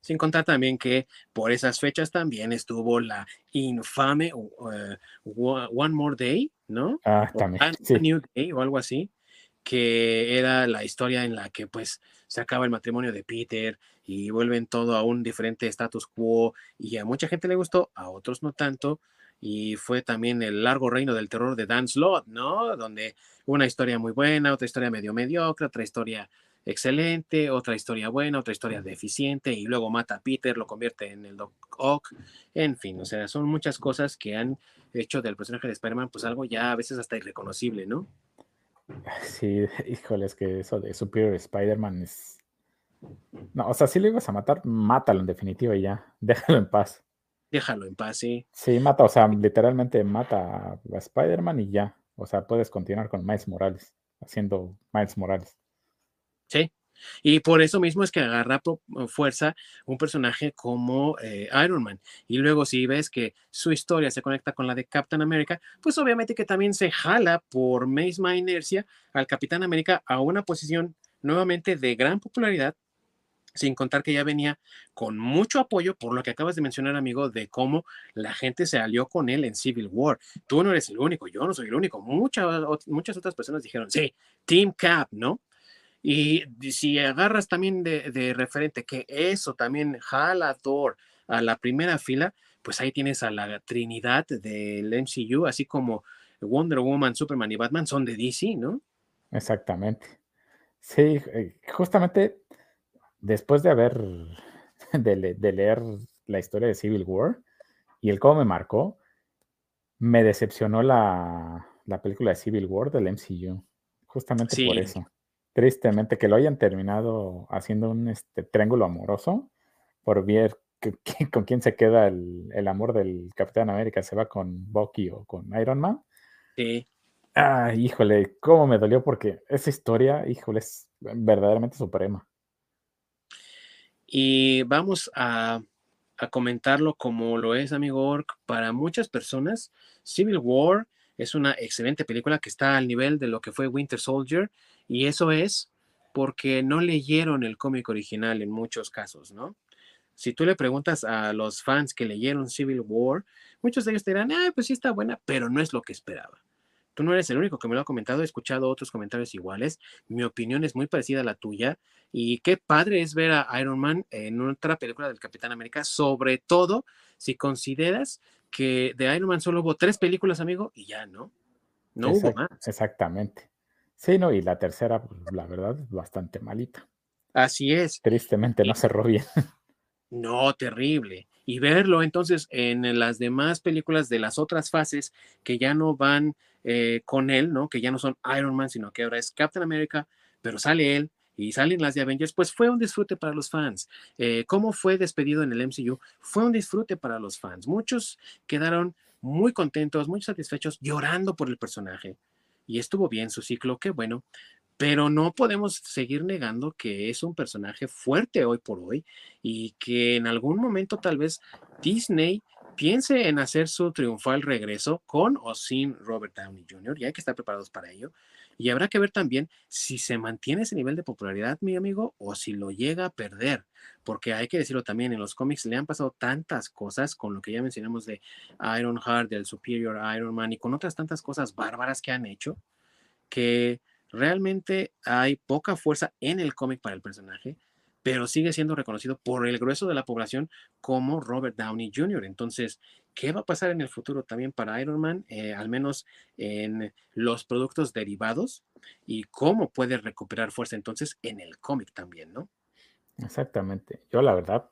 Sin contar también que por esas fechas también estuvo la infame eh, One More Day, ¿no? Ah, también. New Day o algo así, que era la historia en la que pues se acaba el matrimonio de Peter y vuelven todo a un diferente status quo y a mucha gente le gustó, a otros no tanto. Y fue también el largo reino del terror de Dan Slott, ¿no? Donde una historia muy buena, otra historia medio mediocre, otra historia excelente, otra historia buena, otra historia deficiente, y luego mata a Peter, lo convierte en el Doc Ock, en fin, o sea, son muchas cosas que han hecho del personaje de Spider-Man, pues algo ya a veces hasta irreconocible, ¿no? Sí, <laughs> híjole, es que eso de Superior Spider-Man es... No, o sea, si lo ibas a matar, mátalo en definitiva y ya, <laughs> déjalo en paz. Déjalo en paz, sí. Sí, mata, o sea, literalmente mata a Spider-Man y ya. O sea, puedes continuar con Miles Morales, haciendo Miles Morales. Sí. Y por eso mismo es que agarra eh, fuerza un personaje como eh, Iron Man. Y luego si ves que su historia se conecta con la de Captain America, pues obviamente que también se jala por misma inercia al Capitán América a una posición nuevamente de gran popularidad, sin contar que ya venía con mucho apoyo por lo que acabas de mencionar, amigo, de cómo la gente se alió con él en Civil War. Tú no eres el único, yo no soy el único. Muchas, muchas otras personas dijeron, sí, Team Cap, ¿no? Y si agarras también de, referente que eso también jala a Thor a la primera fila, pues ahí tienes a la trinidad del MCU, así como Wonder Woman, Superman y Batman son de DC, ¿no? Exactamente. Sí, eh, justamente después de haber, <laughs> de, leer la historia de Civil War y el cómo me marcó, me decepcionó la, película de Civil War del MCU, justamente por eso tristemente que lo hayan terminado haciendo un este, triángulo amoroso por ver <laughs> con quién se queda el, amor del Capitán América, se va con Bucky o con Iron Man. Sí. Ah, híjole, cómo me dolió porque esa historia, híjole, es verdaderamente suprema. Y vamos a, a comentarlo como lo es, amigo Orc, para muchas personas, Civil War es una excelente película que está al nivel de lo que fue Winter Soldier y eso es porque no leyeron el cómic original en muchos casos, ¿no? Si tú le preguntas a los fans que leyeron Civil War, muchos de ellos te dirán, ah, pues sí está buena, pero no es lo que esperaba. Tú no eres el único que me lo ha comentado, he escuchado otros comentarios iguales. Mi opinión es muy parecida a la tuya. Y qué padre es ver a Iron Man en otra película del Capitán América, sobre todo si consideras que de Iron Man solo hubo tres películas, amigo, y ya, ¿no? No hubo más. Exactamente. Sí, no, y la tercera, pues, la verdad, es bastante malita. Así es. Tristemente no cerró bien. No, terrible. Y verlo entonces en las demás películas de las otras fases que ya no van eh, con él, ¿no? Que ya no son Iron Man, sino que ahora es Captain America, pero sale él y salen las de Avengers, pues fue un disfrute para los fans. Eh, ¿Cómo fue despedido en el MCU? Fue un disfrute para los fans. Muchos quedaron muy contentos, muy satisfechos, llorando por el personaje y estuvo bien su ciclo, qué bueno, pero no podemos seguir negando que es un personaje fuerte hoy por hoy y que en algún momento tal vez Disney piense en hacer su triunfal regreso con o sin Robert Downey Jr. y hay que estar preparados para ello. Y habrá que ver también si se mantiene ese nivel de popularidad, mi amigo, o si lo llega a perder. Porque hay que decirlo también, en los cómics le han pasado tantas cosas con lo que ya mencionamos de Ironheart, del Superior Iron Man y con otras tantas cosas bárbaras que han hecho, que realmente hay poca fuerza en el cómic para el personaje pero sigue siendo reconocido por el grueso de la población como Robert Downey Jr. Entonces, ¿qué va a pasar en el futuro también para Iron Man, eh, al menos en los productos derivados? Y cómo puede recuperar fuerza entonces en el cómic también, ¿no? Exactamente. Yo la verdad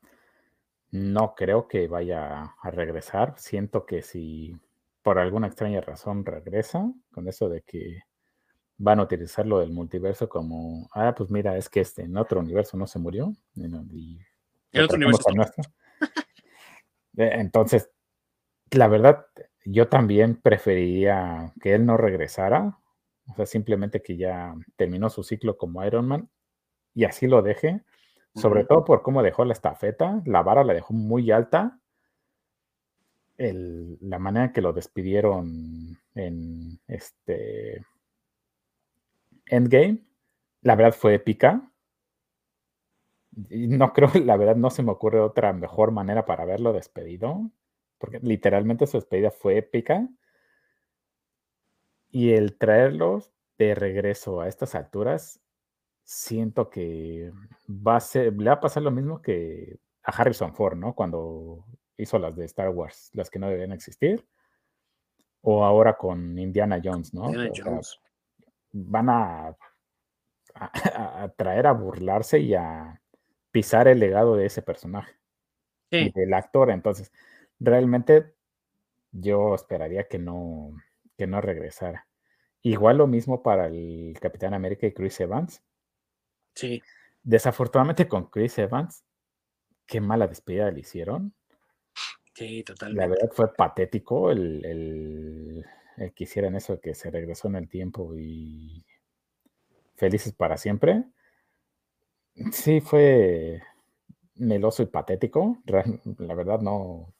no creo que vaya a regresar. Siento que si por alguna extraña razón regresa, con eso de que van a utilizar lo del multiverso como, ah, pues mira, es que este en otro universo no se murió. Y, el otro universo. <laughs> Entonces, la verdad, yo también preferiría que él no regresara, o sea, simplemente que ya terminó su ciclo como Iron Man y así lo deje, sobre todo por cómo dejó la estafeta, la vara la dejó muy alta, la manera que lo despidieron en este Endgame, la verdad fue épica. No creo, <laughs> la verdad, no se me ocurre otra mejor manera para verlo despedido, porque literalmente su despedida fue épica. Y el traerlos de regreso a estas alturas, siento que va a ser, le va a pasar lo mismo que a Harrison Ford, ¿no? Cuando hizo las de Star Wars, las que no debían existir. O ahora con Indiana Jones, ¿no? van a, a, traer a burlarse y a pisar el legado de ese personaje. del actor. Entonces, realmente yo esperaría que no, que no regresara. Igual lo mismo para el Capitán América y Chris Evans. Sí. Desafortunadamente con Chris Evans, qué mala despedida le hicieron. Sí, totalmente. La verdad fue patético el, el, que hicieran eso, que se regresó en el tiempo y felices para siempre. Sí, fue meloso y patético. La verdad, no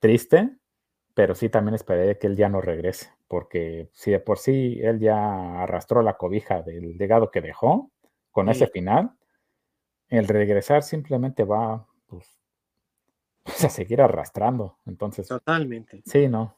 triste, pero sí también esperé que él ya no regrese, porque si de por sí él ya arrastró la cobija del legado que dejó con ese final, el regresar simplemente va pues, pues, a seguir arrastrando. Entonces, totalmente. Sí, no.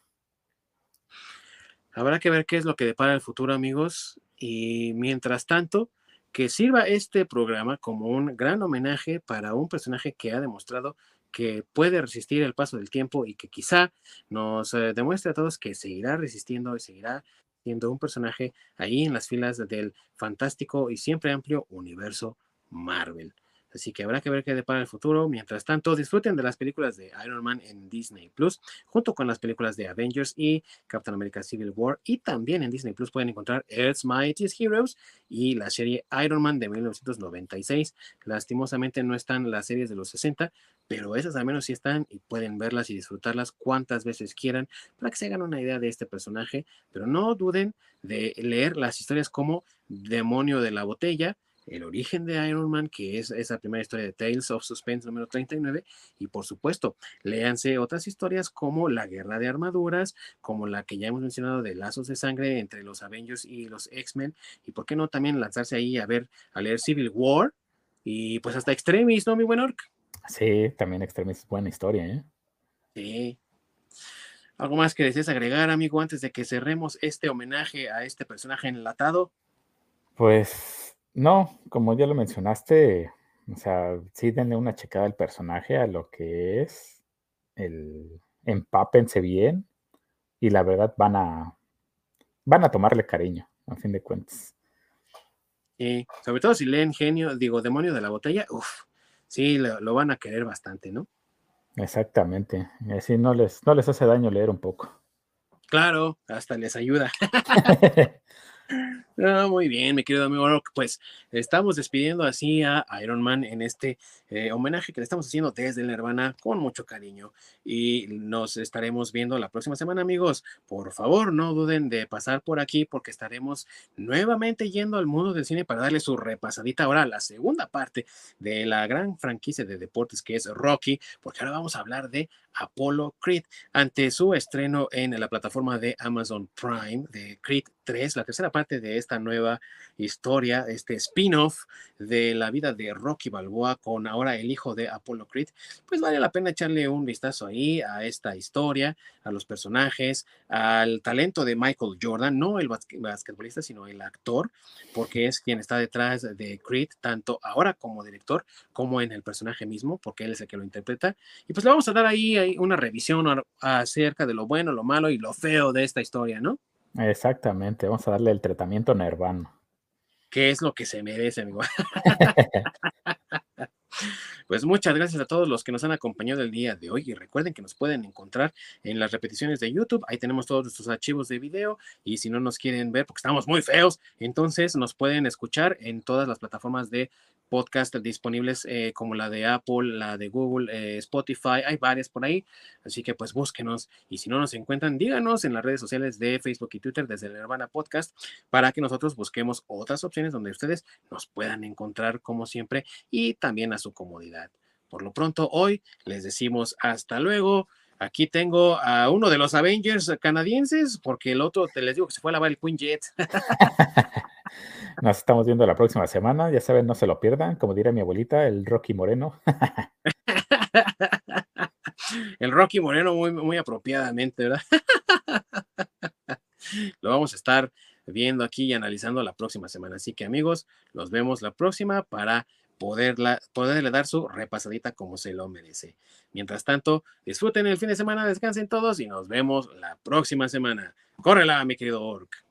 Habrá que ver qué es lo que depara el futuro, amigos. Y mientras tanto, que sirva este programa como un gran homenaje para un personaje que ha demostrado que puede resistir el paso del tiempo y que quizá nos eh, demuestre a todos que seguirá resistiendo y seguirá siendo un personaje ahí en las filas del fantástico y siempre amplio universo Marvel. Así que habrá que ver qué depara el futuro. Mientras tanto, disfruten de las películas de Iron Man en Disney Plus, junto con las películas de Avengers y Captain America Civil War. Y también en Disney Plus pueden encontrar Earth's Mightiest Heroes y la serie Iron Man de 1996. Lastimosamente no están las series de los 60, pero esas al menos sí están y pueden verlas y disfrutarlas cuantas veces quieran para que se hagan una idea de este personaje. Pero no duden de leer las historias como Demonio de la Botella el origen de Iron Man, que es esa primera historia de Tales of Suspense número 39, y por supuesto, léanse otras historias como La Guerra de Armaduras, como la que ya hemos mencionado de Lazos de Sangre entre los Avengers y los X-Men, y por qué no también lanzarse ahí a ver, a leer Civil War, y pues hasta Extremis, ¿no, mi buen Orc? Sí, también Extremis es buena historia, ¿eh? Sí. ¿Algo más que desees agregar, amigo, antes de que cerremos este homenaje a este personaje enlatado? Pues no, como ya lo mencionaste, o sea, sí denle una checada al personaje, a lo que es, el empápense bien y la verdad van a van a tomarle cariño, a fin de cuentas. Sí, sobre todo si leen genio, digo, demonio de la botella, uff, sí, lo, van a querer bastante, ¿no? Exactamente, así no les, no les hace daño leer un poco. Claro, hasta les ayuda. <laughs> <laughs> Ah, muy bien, mi querido amigo Pues estamos despidiendo así a Iron Man en este eh, homenaje que le estamos haciendo desde la Nirvana con mucho cariño. Y nos estaremos viendo la próxima semana, amigos. Por favor, no duden de pasar por aquí porque estaremos nuevamente yendo al mundo del cine para darle su repasadita ahora a la segunda parte de la gran franquicia de deportes que es Rocky, porque ahora vamos a hablar de Apollo Creed ante su estreno en la plataforma de Amazon Prime de Creed 3, la tercera parte de esta nueva historia, este spin-off de la vida de Rocky Balboa con ahora el hijo de Apollo Creed, pues vale la pena echarle un vistazo ahí a esta historia, a los personajes, al talento de Michael Jordan, no el basquetbolista, sino el actor, porque es quien está detrás de Creed, tanto ahora como director, como en el personaje mismo, porque él es el que lo interpreta. Y pues le vamos a dar ahí una revisión acerca de lo bueno, lo malo y lo feo de esta historia, ¿no? Exactamente, vamos a darle el tratamiento nervano. ¿Qué es lo que se merece, amigo? <laughs> Pues muchas gracias a todos los que nos han acompañado el día de hoy y recuerden que nos pueden encontrar en las repeticiones de YouTube. Ahí tenemos todos nuestros archivos de video y si no nos quieren ver porque estamos muy feos, entonces nos pueden escuchar en todas las plataformas de podcast disponibles eh, como la de Apple, la de Google, eh, Spotify, hay varias por ahí, así que pues búsquenos y si no nos encuentran, díganos en las redes sociales de Facebook y Twitter desde el Nirvana Podcast para que nosotros busquemos otras opciones donde ustedes nos puedan encontrar como siempre y también a su comodidad. Por lo pronto, hoy les decimos hasta luego. Aquí tengo a uno de los Avengers canadienses, porque el otro, te les digo que se fue a lavar el Queen Jet. <laughs> Nos estamos viendo la próxima semana. Ya saben, no se lo pierdan. Como diría mi abuelita, el Rocky Moreno. <laughs> el Rocky Moreno muy, muy apropiadamente, ¿verdad? <laughs> lo vamos a estar viendo aquí y analizando la próxima semana. Así que amigos, nos vemos la próxima para poderle dar su repasadita como se lo merece. Mientras tanto, disfruten el fin de semana, descansen todos y nos vemos la próxima semana. Córrela, mi querido Orc.